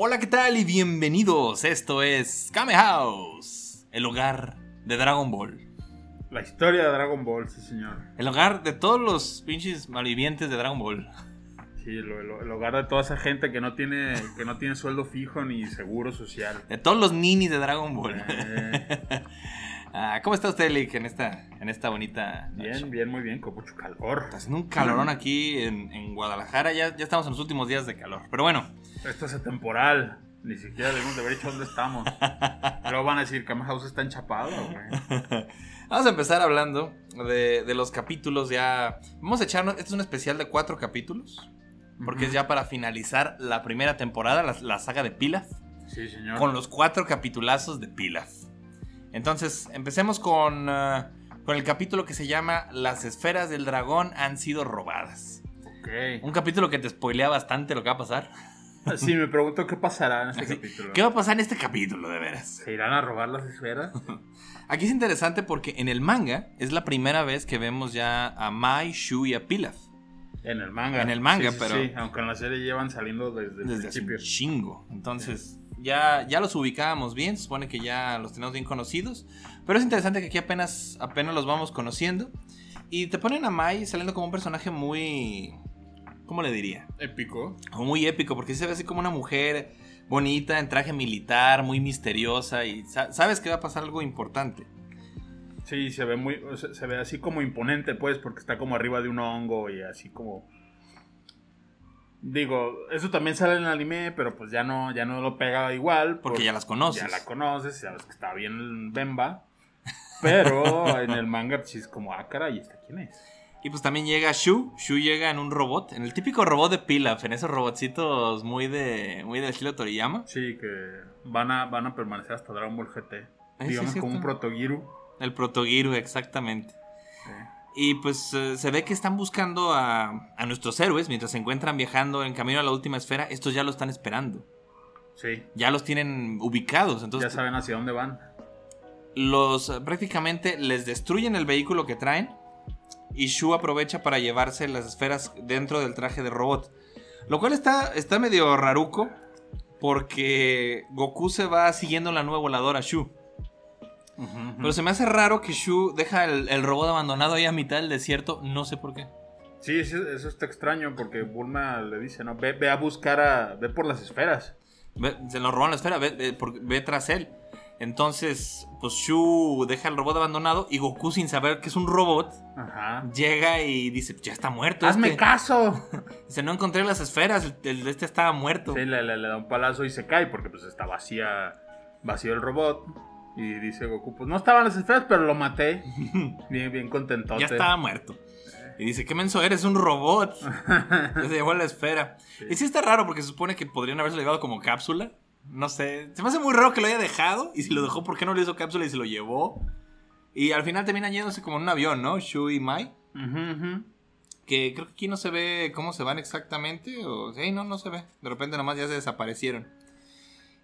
Hola, ¿qué tal? Y bienvenidos. Esto es Kame House, el hogar de Dragon Ball. La historia de Dragon Ball, sí, señor. El hogar de todos los pinches malvivientes de Dragon Ball. Sí, el, el- el hogar de toda esa gente que no tiene que no tiene sueldo fijo ni seguro social. De todos los ninis de Dragon Ball. Eh, Ah, ¿Cómo está usted, Lick, en esta, en esta bonita noche? bien, bien, muy bien, con mucho calor. Está haciendo un calorón aquí en, en Guadalajara. Ya, ya estamos en los últimos días de calor. Pero bueno, Esto es atemporal. Ni siquiera debemos de haber dicho dónde estamos. Luego van a decir que House está enchapado, güey. Vamos a empezar hablando de, de los capítulos ya. Vamos a echarnos. Este es un especial de cuatro capítulos. Porque es ya para finalizar la primera temporada, la, la saga de Pilaf. Sí, señor. Con los cuatro capitulazos de Pilaf. Entonces, empecemos con, ah, con el capítulo que se llama Las esferas del dragón han sido robadas. Ok. Un capítulo que te spoilea bastante lo que va a pasar. Sí, me pregunto qué pasará en este Así, capítulo. ¿Qué va a pasar en este capítulo, de veras? ¿Se irán a robar las esferas? Aquí es interesante porque en el manga es la primera vez que vemos ya a Mai, Shu y a Pilaf. En el manga. En el manga, Sí, sí, pero- Sí, aunque en la serie llevan saliendo desde el desde hace un principio. chingo. Entonces, ya, ya los ubicábamos bien, se supone que ya los tenemos bien conocidos. Pero es interesante que aquí apenas, apenas los vamos conociendo. Y te ponen a Mai saliendo como un personaje muy. ¿Cómo le diría? Épico. Como muy épico, porque se ve así como una mujer bonita, en traje militar, muy misteriosa. Y sa- sabes que va a pasar algo importante. Sí, se ve muy, o se ve así como imponente, pues, porque está como arriba de un hongo y así como. Digo, eso también sale en el anime, pero pues ya no, ya no lo pega igual. Porque por- ya las conoces. Ya la conoces, sabes que está bien Bemba. Pero en el manga, pues es como, ah, caray, ¿esta quién es? Y pues también llega Shu. Shu llega en un robot, en el típico robot de Pilaf, en esos robotcitos muy de muy del estilo Toriyama. Sí, que van a, van a permanecer hasta Dragon Ball GT. Eh, Digamos como un protogiru. El Protogiru, exactamente. Sí. Y pues eh, se ve que están buscando a, a nuestros héroes mientras se encuentran viajando en camino a la última esfera. Estos ya lo están esperando. Sí, Ya los tienen ubicados. ya Entonces saben hacia dónde van. los eh, prácticamente les destruyen el vehículo que traen. Y Shu aprovecha para llevarse las esferas dentro del traje de robot. Lo cual está, está medio raruco. Porque Goku se va siguiendo la nueva voladora Shu. Pero se me hace raro que Shu deja el, el robot abandonado ahí a mitad del desierto. No sé por qué. Sí, eso, eso está extraño porque Bulma le dice, no, ve, ve a buscar a, ve por las esferas. Ve- se lo roban la esfera, ve, ve por- ve tras él. Entonces, pues Shu deja el robot abandonado y Goku, sin saber que es un robot, Ajá. llega y dice: Ya está muerto. ¡Hazme este". caso! Dice: No encontré las esferas, el, el de este estaba muerto. Sí, le, le- le da un palazo y se cae porque pues está vacía, vacío el robot. Y dice Goku, pues no estaban las esferas, pero lo maté. Bien, bien contentote. ya estaba muerto. Y dice: ¿Qué menso eres? Un robot. Se llevó la esfera. Y sí está raro porque se supone que podrían haberse llevado como cápsula. No sé. Se me hace muy raro que lo haya dejado. Y si lo dejó, ¿por qué no le hizo cápsula y se lo llevó? Y al final terminan yéndose como en un avión, ¿no? Shu y Mai. Que creo que aquí no se ve cómo se van exactamente. O sí, no, no se ve. De repente nomás ya se desaparecieron.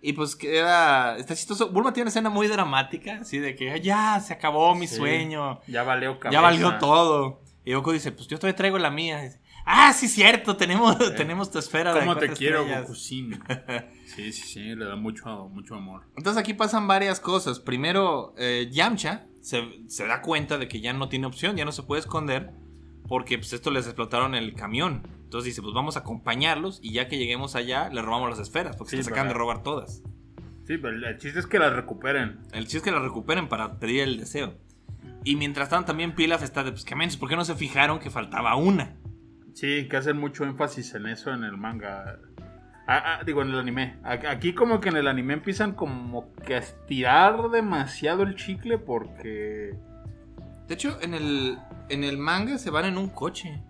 Y pues queda. Está chistoso. Bulma tiene una escena muy dramática. Así de que "Ah, ya se acabó mi Sí. sueño. Ya valió cabeza. Ya valió todo. Y Goku dice: Pues yo todavía traigo la mía. Dice, ah, sí, cierto. Tenemos, tenemos tu esfera de ¿Cómo te cuatro quiero, estrellas". Gokucín? sí, sí, sí, le da mucho, mucho amor. Entonces aquí pasan varias cosas. Primero, eh, Yamcha se, se da cuenta de que ya no tiene opción, ya no se puede esconder, porque pues esto les explotaron el camión. Entonces dice, pues vamos a acompañarlos y ya que lleguemos allá, le robamos las esferas, porque Sí, se acaban de robar todas. Sí, pero el chiste es que las recuperen. El chiste es que las recuperen para pedir el deseo. Y mientras tanto también Pilaf está de, pues que mensos, ¿por qué no se fijaron que faltaba una? Sí, que hacen mucho énfasis en eso en el manga. Ah, ah, digo, en el anime. Aquí como que en el anime empiezan como que a estirar demasiado el chicle porque... De hecho, en el, en el manga se van en un coche.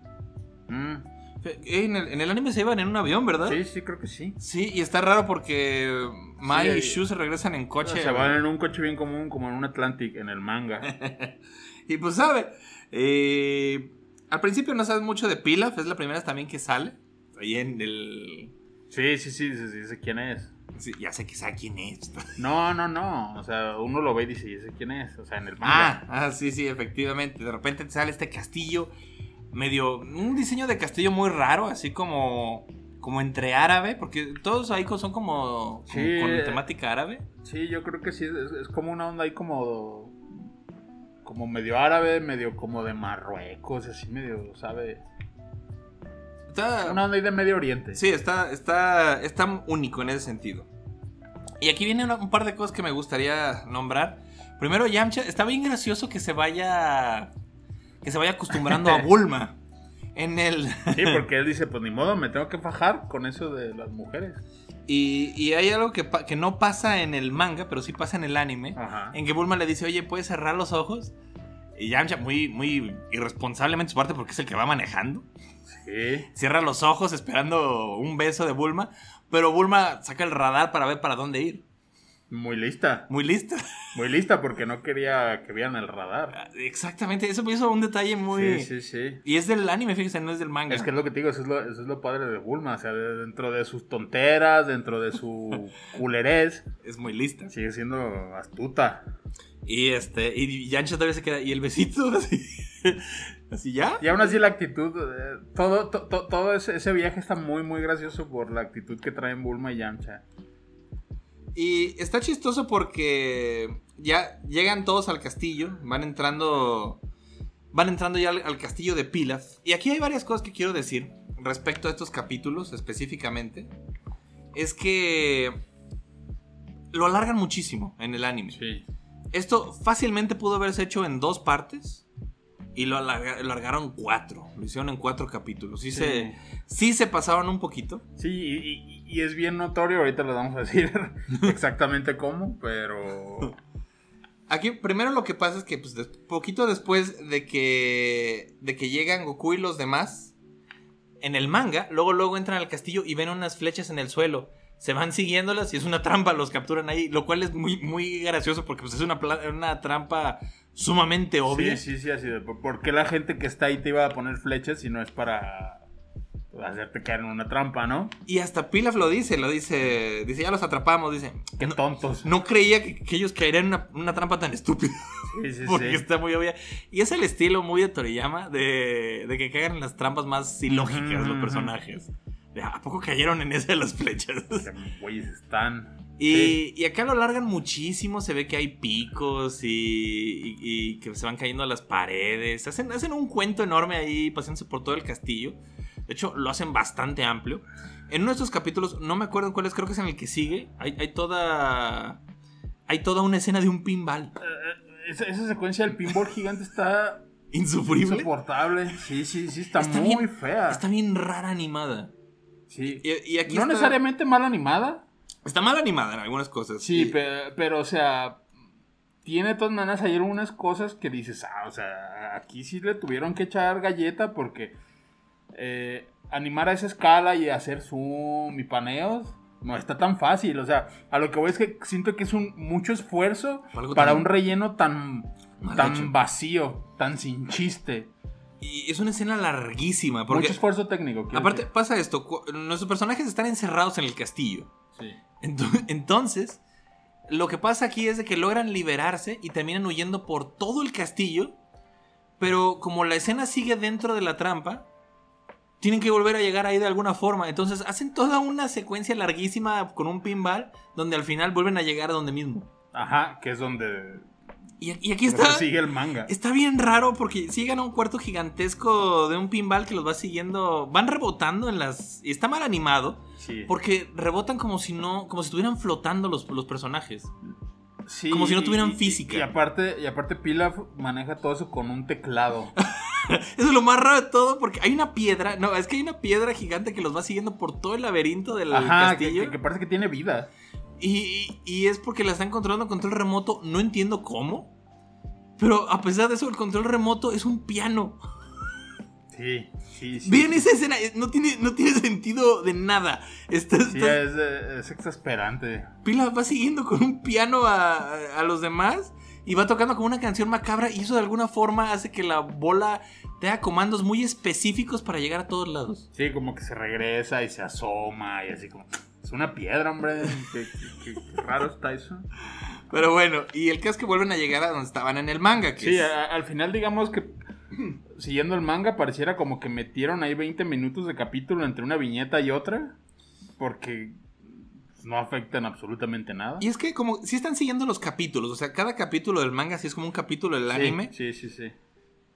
Mm, En el, en el anime se iban en un avión, ¿verdad? sí, sí, creo que sí. Sí, y está raro porque Mai Sí, y Shu se regresan en coche. Se van en un coche bien común como en un Atlantic en el manga. Y pues sabe, eh, al principio no sabes mucho de Pilaf, es la primera también que sale. Ahí en el... Sí, sí, sí, sí, sí, sé quién es. sí, ya sé que sabe quién es. No, no, no. O sea, uno lo ve y dice, ¿y ese quién es? O sea, en el manga. Ah, ah, sí, sí, efectivamente. De repente te sale este castillo medio... Un diseño de castillo muy raro, así como... como entre árabe, porque todos ahí son como, como Sí. con temática árabe. Sí, yo creo que sí, es, es como una onda ahí como. Como medio árabe, medio como de Marruecos, así medio, ¿sabe? Está, Una onda ahí de Medio Oriente. Sí, está, está, está único en ese sentido. Y aquí vienen un par de cosas que me gustaría nombrar. Primero, Yamcha, está bien gracioso que se vaya. Que se vaya acostumbrando a Bulma. En el. Sí, porque él dice, pues ni modo, me tengo que fajar con eso de las mujeres. Y, y hay algo que, que no pasa en el manga, pero sí pasa en el anime. Ajá. En que Bulma le dice, oye, ¿puedes cerrar los ojos? Y Yamcha, muy, muy irresponsablemente su parte, porque es el que va manejando. Sí. Cierra los ojos esperando un beso de Bulma. Pero Bulma saca el radar para ver para dónde ir. Muy lista. Muy lista. Muy lista porque no quería que vieran el radar. Exactamente, eso hizo un detalle muy... Sí, sí, sí. Y es del anime, fíjese, no es del manga. Es que es lo que te digo, eso es lo, eso es lo padre de Bulma. O sea, de- dentro de sus tonteras, dentro de su culerez, Es muy lista. sigue siendo astuta. Y este, y Yancha todavía se queda, y el besito, así, así ya. Y aún así la actitud, eh, todo, to- to- todo ese, ese viaje está muy, muy gracioso por la actitud que traen Bulma y Yamcha. Y está chistoso porque ya llegan todos al castillo, van entrando, van entrando ya al, al castillo de Pilaf. Y aquí hay varias cosas que quiero decir respecto a estos capítulos específicamente. Es que lo alargan muchísimo en el anime. Sí. Esto fácilmente pudo haberse hecho en dos partes y lo alarga- alargaron cuatro. Lo hicieron en cuatro capítulos. Sí, Sí. Se, sí se pasaron un poquito. Sí, y, y- y es bien notorio, ahorita les vamos a decir exactamente cómo, pero... Aquí primero lo que pasa es que pues, poquito después de que, de que llegan Goku y los demás, en el manga, luego luego entran al castillo y ven unas flechas en el suelo. Se van siguiéndolas y es una trampa, los capturan ahí, lo cual es muy, muy gracioso porque pues, es una, una trampa sumamente obvia. Sí, sí, sí, así de... ¿Por qué la gente que está ahí te iba a poner flechas si no es para hacerte caer en una trampa, no? Y hasta Pilaf lo dice, lo dice, dice, ya los atrapamos, dice. Qué tontos. No creía que, que ellos caerían en una, una trampa tan estúpida. Sí, sí, Porque sí. está muy obvia. Y es el estilo muy de Toriyama de, de que caigan en las trampas más ilógicas Ujú, los. De, ¿A poco cayeron en esa de las flechas? Güeyes están... Y, Sí. y acá lo largan muchísimo, se ve que hay picos y, y- y que se van cayendo a las paredes. Hacen, hacen un cuento enorme ahí pasándose por todo el castillo. De hecho, lo hacen bastante amplio. En uno de estos capítulos, no me acuerdo en cuál es, creo que es en el que sigue. Hay, hay toda. Hay toda una escena de un pinball. Eh, eh, esa, esa secuencia del pinball gigante está Insufrible. insoportable. Sí, sí, sí, está, Está muy bien- fea. Está bien rara animada. Sí. Y, y aquí no está, necesariamente mal animada. está mal animada en algunas cosas. Sí, Y- pe- pero, o sea, tiene de todas maneras hay algunas cosas que dices, ah, o sea, aquí sí le tuvieron que echar galleta porque eh, animar a esa escala y hacer zoom y paneos no está tan fácil. O sea, a lo que voy es que siento que es un mucho esfuerzo Algo para tan un relleno tan, mal tan hecho. vacío, tan sin chiste. Y es una escena larguísima. Porque Mucho esfuerzo técnico. aparte decir. pasa esto. Nuestros personajes están encerrados en el castillo. Sí. Ento- Entonces, lo que pasa aquí es de que logran liberarse y terminan huyendo por todo el castillo. Pero como la escena sigue dentro de la trampa, tienen que volver a llegar ahí de alguna forma. Entonces hacen toda una secuencia larguísima con un pinball donde al final vuelven a llegar a donde mismo. Ajá, que es donde, Y, y aquí está... sigue el manga. Está bien raro porque llegan a un cuarto gigantesco de un pinball que los va siguiendo. Van rebotando en las. Y está mal animado. Sí. Porque rebotan como si no. como si estuvieran flotando los, los personajes. Sí, Como si no tuvieran y- y- física. Y, aparte, y aparte Pilaf maneja todo eso con un teclado. Eso es lo más raro de todo porque hay una piedra. No, es que hay una piedra gigante que los va siguiendo por todo el laberinto del Ajá, castillo. que- que parece que tiene vida. Y, y- es porque la están controlando control remoto. No entiendo cómo. Pero a pesar de eso, el control remoto es un piano. Sí, sí, sí. Vean esa escena, eh, no tiene, no tiene sentido de nada. Está, Sí, es, es exasperante. Pila va siguiendo con un piano a, a los demás y va tocando como una canción macabra y eso de alguna forma hace que la bola tenga comandos muy específicos para llegar a todos lados. Sí, como que se regresa y se asoma y así como... Es una piedra, hombre. Qué, qué- raro está eso. Pero bueno, y el caso es que vuelven a llegar a donde estaban en el manga. Que Sí, es- a- al final digamos que... Siguiendo el manga, pareciera como que metieron ahí 20 minutos de capítulo entre una viñeta y otra. porque no afectan absolutamente nada. Y es que como si están siguiendo los capítulos, o sea, cada capítulo del manga sí es como un capítulo del anime, Sí, sí, sí.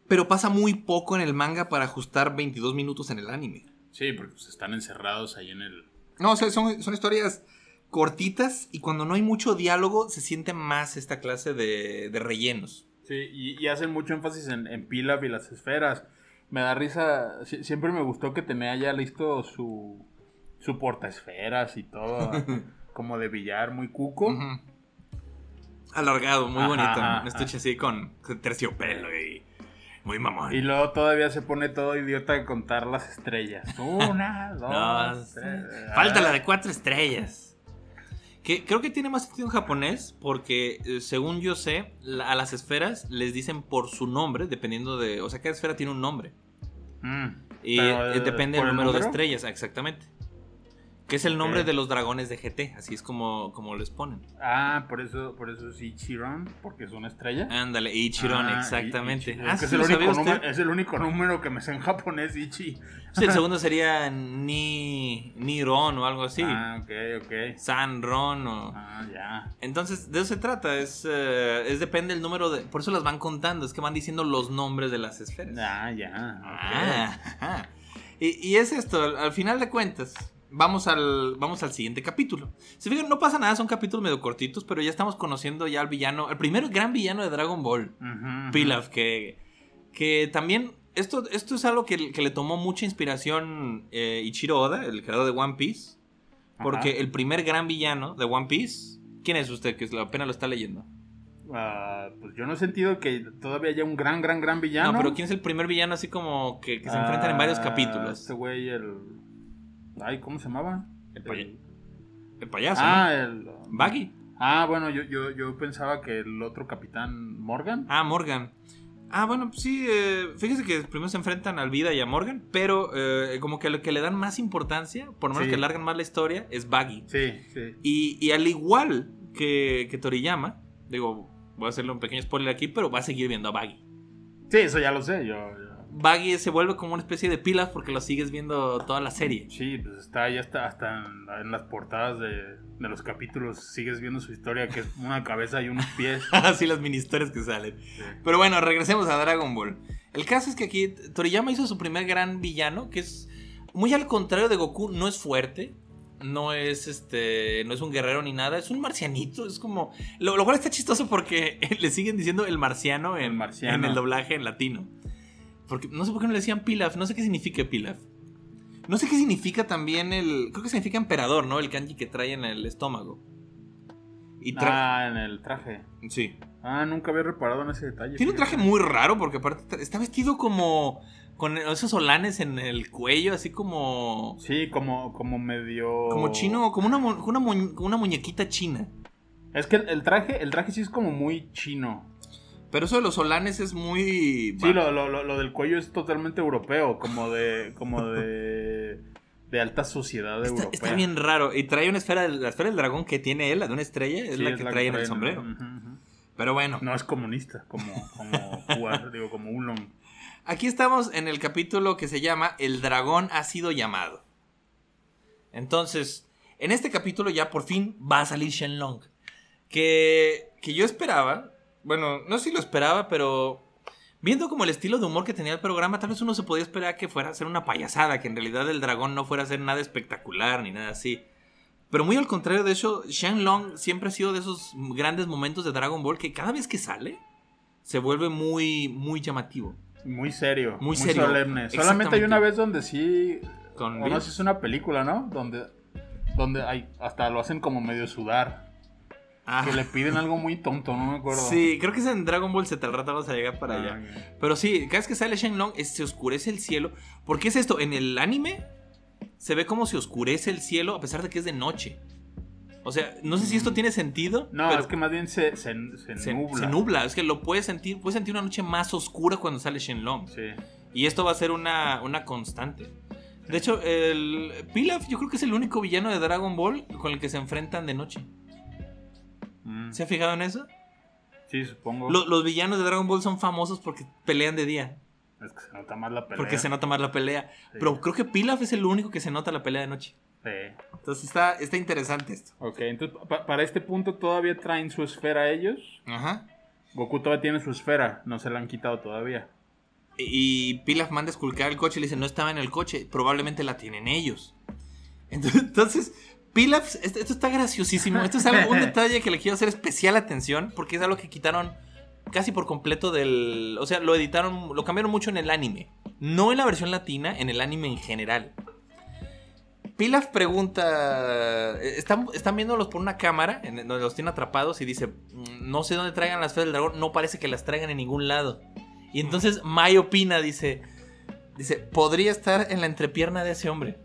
pero pasa muy poco en el manga para ajustar 22 minutos en el anime. Sí, porque pues, están encerrados ahí en el... No, o sea, son, son historias cortitas y cuando no hay mucho diálogo se siente más esta clase de, de rellenos. Sí, y, y hacen mucho énfasis en, en Pilaf y las esferas. Me da risa, sie- siempre me gustó que tenía ya listo su, su portaesferas y todo, como de billar, muy cuco. Alargado, muy Ajá, bonito. ajá, Un estuche así con terciopelo y muy mamón. Y luego todavía se pone todo idiota de contar las estrellas. Una, dos, tres. falta la de cuatro estrellas. Que creo que tiene más sentido en japonés porque, eh, según yo sé, a las esferas les dicen por su nombre, dependiendo de... O sea, cada esfera tiene un nombre. Mm, Y eh, depende ¿por del el número de estrellas, exactamente. Que es el nombre de los dragones de GT, así es como, como les ponen. Ah, por eso, por eso es Ichiron, porque es una estrella. Ándale, Ichiron, Ah, exactamente. Ah, es, que ¿sí es, el único número, es el único número que me sé en japonés, Ichi. Sí, el segundo sería Ni, Niron o algo así. Ah, ok, ok. Sanron o... Ah, ya. Entonces, de eso se trata, es, eh, es depende del número de... Por eso las van contando, es que van diciendo los nombres de las esferas. Ah, ya. Ah, y, y es esto, al final de cuentas, vamos al, vamos al siguiente capítulo. Se fijan, no pasa nada, son capítulos medio cortitos, pero ya estamos conociendo ya al villano, el primer gran villano de Dragon Ball. Pilaf, que, que también, esto, esto es algo que, que le tomó mucha inspiración eh, Ichiro Oda, el creador de One Piece, porque el primer gran villano de One Piece, ¿quién es usted que apenas lo está leyendo? Ah, pues yo no he sentido que todavía haya un gran, gran, gran villano. No, pero ¿quién es el primer villano así como que, que se enfrentan en varios Ah, capítulos? Este güey, el. Ay, ¿cómo se llamaba? El, pay- el payaso, Ah, ¿no? el. Baggy. Ah, bueno, yo, yo, yo pensaba que el otro capitán Morgan. Ah, Morgan. Ah, bueno, pues sí, eh, fíjese que primero se enfrentan al Vida y a Morgan, pero eh, como que lo que le dan más importancia, por lo menos Sí. que alargan más la historia, es Baggy. Sí, sí. Y, y al igual que, que Toriyama, digo, voy a hacerle un pequeño spoiler aquí, pero va a seguir viendo a Baggy. Sí, eso ya lo sé. Yo, yo- Baggy se vuelve como una especie de Pilaf porque lo sigues viendo toda la serie. Sí, pues está, ya está hasta en, las portadas de, de los capítulos. Sigues viendo su historia, que es una cabeza y unos pies. Así las mini historias que salen. Pero bueno, regresemos a Dragon Ball. El caso es que aquí Toriyama hizo su primer gran villano, que es muy al contrario de Goku, no es fuerte, no es este, no es un guerrero ni nada, es un marcianito, es como lo, lo cual está chistoso porque le siguen diciendo el marciano en, El marciano. en el doblaje en latino. Porque no sé por qué no le decían Pilaf, no sé qué significa Pilaf. No sé qué significa también el, creo que significa emperador, ¿no? El kanji que trae en el estómago. Y Ah, en el traje. sí. Ah, nunca había reparado en ese detalle. Tiene un traje muy raro porque aparte está vestido como con esos solanes en el cuello, así como Sí, como, como medio. como chino, como una, una, mu- una muñequita china. Es que el, el traje, el traje sí es como muy chino. Pero eso de los solanes es muy Sí, lo, lo, lo, del cuello es totalmente europeo, como de. como de. de alta sociedad está, europea. está bien raro y trae una esfera, la esfera del dragón que tiene él, la de una estrella, es Sí, la que trae en el sombrero. Pero bueno, No es comunista, como, como jugar, digo, como Ulon. aquí estamos en el capítulo que se llama El dragón ha sido llamado. Entonces, en este capítulo ya por fin va a salir Shenlong. Que, que yo esperaba, bueno, no sé si lo esperaba, pero viendo como el estilo de humor que tenía el programa, tal vez uno se podía esperar que fuera a ser una payasada, que en realidad el dragón no fuera a ser nada espectacular ni nada así. Pero muy al contrario de eso, Shenlong siempre ha sido de esos grandes momentos de Dragon Ball que cada vez que sale se vuelve muy, muy llamativo. Muy serio. Muy serio. solemne. Solamente hay una vez donde sí. Con o no es una película, ¿no? Donde. Donde hay, hasta lo hacen como medio sudar. Ah, Que le piden algo muy tonto, no me acuerdo. Sí, creo que es en Dragon Ball Z, al rato vamos a llegar para Ah, allá. Pero sí, cada vez que sale Shenlong es- se oscurece el cielo. ¿Por qué es esto? En el anime se ve como se oscurece el cielo a pesar de que es de noche. O sea, no sé si esto tiene sentido. No, pero es que más bien se, se, se se, nubla. se nubla. Es que lo puedes sentir. Puedes sentir una noche más oscura cuando sale Shenlong. Sí. Y esto va a ser una, una constante. De hecho, el Pilaf yo creo que es el único villano de Dragon Ball con el que se enfrentan de noche. Mm, ¿Se ha fijado en eso? sí, supongo. Lo- los villanos de Dragon Ball son famosos porque pelean de día. Es que se nota más la pelea. Porque se nota más la pelea. Sí. Pero creo que Pilaf es el único que se nota la pelea de noche. Sí. Entonces está, está interesante esto. Ok, entonces pa- para este punto todavía traen su esfera ellos. Ajá. Goku todavía tiene su esfera, no se la han quitado todavía. Y Pilaf manda a esculcar el coche y le dice, no estaba en el coche, probablemente la tienen ellos. Entonces, entonces, Pilaf, esto, esto está graciosísimo. Esto es algo, un detalle que le quiero hacer especial atención porque es algo que quitaron casi por completo del... O sea, lo editaron, lo cambiaron mucho en el anime. No en la versión latina, en el anime en general. Pilaf pregunta, eh, están, están viéndolos por una cámara, en donde los tiene atrapados y dice, "Mm, no sé dónde traigan las esferas del dragón, no parece que las traigan en ningún lado. Y entonces Mai opina, dice, dice, podría estar en la entrepierna de ese hombre.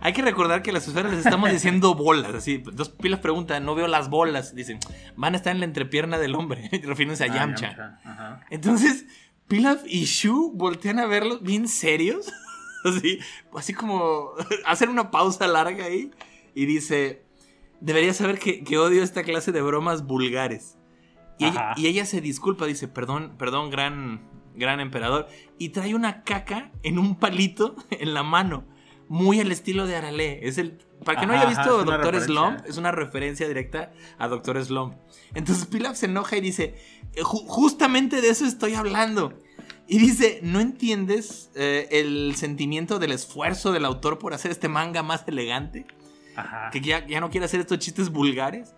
Hay que recordar que las esferas les estamos diciendo bolas, así. Entonces Pilaf pregunta, no veo las bolas. Dicen, van a estar en la entrepierna del hombre, refiriéndose a Ah, Yamcha. Ajá. Entonces, Pilaf y Shu voltean a verlos bien serios. Así, así como hacen una pausa larga ahí. Y dice: Debería saber que, que odio esta clase de bromas vulgares. Y ella, y ella se disculpa, dice: Perdón, perdón, gran, gran emperador. Y trae una caca en un palito en la mano. Muy al estilo de Arale. Es el. Para que no haya visto Doctor. Slump, es una referencia directa a Doctor Slump. Entonces Pilaf se enoja y dice, "Eh, "Ju- justamente de eso estoy hablando. Y dice, ¿no entiendes eh, el sentimiento del esfuerzo del autor por hacer este manga más elegante? Ajá. Que ya, ya no quiere hacer estos chistes vulgares.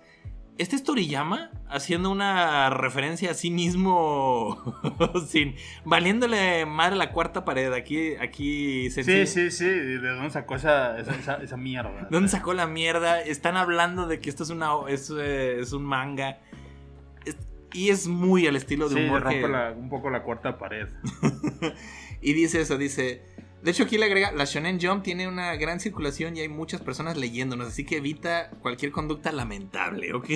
Este es Toriyama haciendo una referencia a sí mismo sin valiéndole madre la cuarta pared. Aquí, aquí se Sí, sí, sí. ¿De dónde sacó esa, esa, esa, esa mierda? ¿De dónde sacó la mierda? Están hablando de que esto es una es, eh, es un manga. Es- y es muy al estilo de Sí, humor rompe que- la- un poco la cuarta pared. Y dice eso, dice... De hecho aquí le agrega, la Shonen Jump tiene una gran circulación y hay muchas personas leyéndonos, así que evita cualquier conducta lamentable, ¿ok?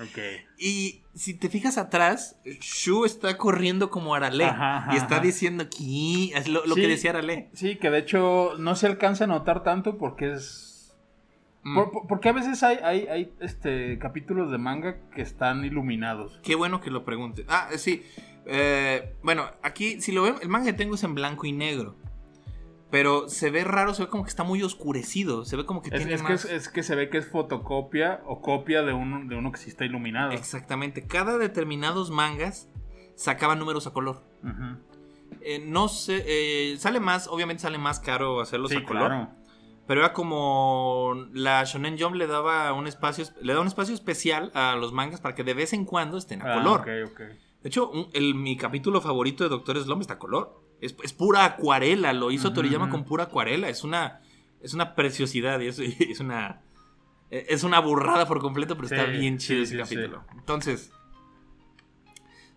Ok. Y si te fijas atrás, Shu está corriendo como Arale Ajá, ajá, y está diciendo aquí, es lo, lo Sí. que decía Arale. Sí, que de hecho no se alcanza a notar tanto porque es. Mm. por- por- porque a veces hay, hay, hay este, capítulos de manga que están iluminados. Qué bueno que lo pregunte. Ah, sí. Eh, bueno, aquí, si lo ven, el manga que tengo es en blanco y negro. Pero se ve raro, se ve como que está muy oscurecido. Se ve como que Es, tiene es que, más. es, es que se ve que es fotocopia o copia de uno, de uno que sí está iluminado. Exactamente. Cada determinados mangas sacaban números a color. Eh, no sé, eh, sale más, obviamente sale más caro hacerlos Sí, a color. claro. Pero era como la Shonen Jump le daba un espacio, le da un espacio especial a los mangas para que de vez en cuando estén a Ah, color. De hecho, un- el- mi capítulo favorito de Doctor Slump está a color. Es, es pura acuarela, lo hizo Toriyama con pura acuarela. Es una, es una preciosidad y es, es una, es una burrada por completo, pero está bien chido sí, ese capítulo. Entonces,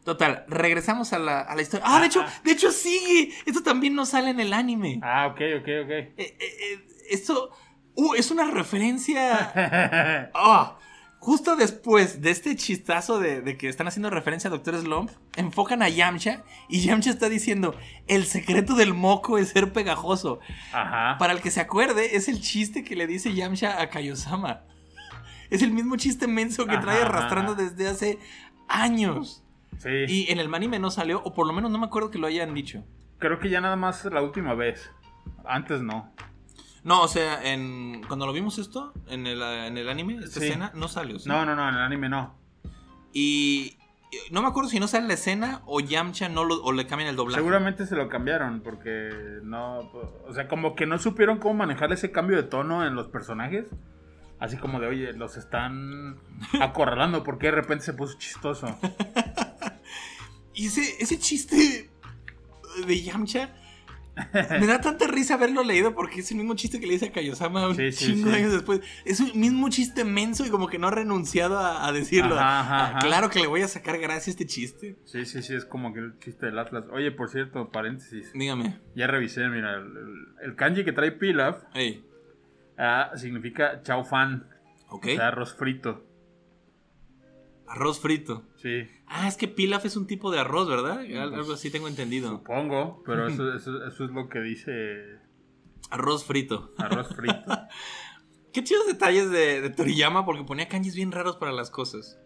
total, regresamos a la, a la historia. Ah, de hecho, de hecho sigue. Esto también no sale en el anime. Ah, ok, ok, Eh, eh, eh, esto, uh, es una referencia ok. Justo después de este chistazo de, de que están haciendo referencia a Doctor Slump, enfocan a Yamcha y Yamcha está diciendo, el secreto del moco es ser pegajoso. Ajá. Para el que se acuerde, es el chiste que le dice Yamcha a Kaiosama. Es el mismo chiste menso que trae arrastrando ajá. desde hace años. Sí. Y en el anime no salió, o por lo menos no me acuerdo que lo hayan dicho. Creo que ya nada más la última vez. Antes no. No, o sea, en, cuando lo vimos esto, en el, en el anime, esta Sí. escena, no salió. ¿sí? No, no, no, en el anime no. Y y no me acuerdo si no sale la escena o Yamcha no lo, o le cambian el doblaje. Seguramente se lo cambiaron porque no, o sea, como que no supieron cómo manejar ese cambio de tono en los personajes. Así como de, oye, los están acorralando porque de repente se puso chistoso. Y ese, ese chiste de Yamcha me da tanta risa haberlo leído porque es el mismo chiste que le dice a Kaiosama un Sí, sí, chingo de sí. años después. Es un mismo chiste menso y como que no ha renunciado a, a decirlo. Ajá, ajá, Ah, ajá. Claro que le voy a sacar gracia a este chiste. Sí, sí, sí, es como que el chiste del Atlas. Oye, por cierto, paréntesis. Dígame. Ya revisé, mira, el, el- el kanji que trae Pilaf ah, significa chao fan, ok. o sea, arroz frito. Arroz frito. Sí, Ah, es que pilaf es un tipo de arroz, ¿verdad? Al- Algo Pues, así tengo entendido. supongo, pero eso, eso, eso es lo que dice Arroz frito. arroz frito. Qué chidos detalles de, de Toriyama porque ponía kanjis bien raros para las cosas.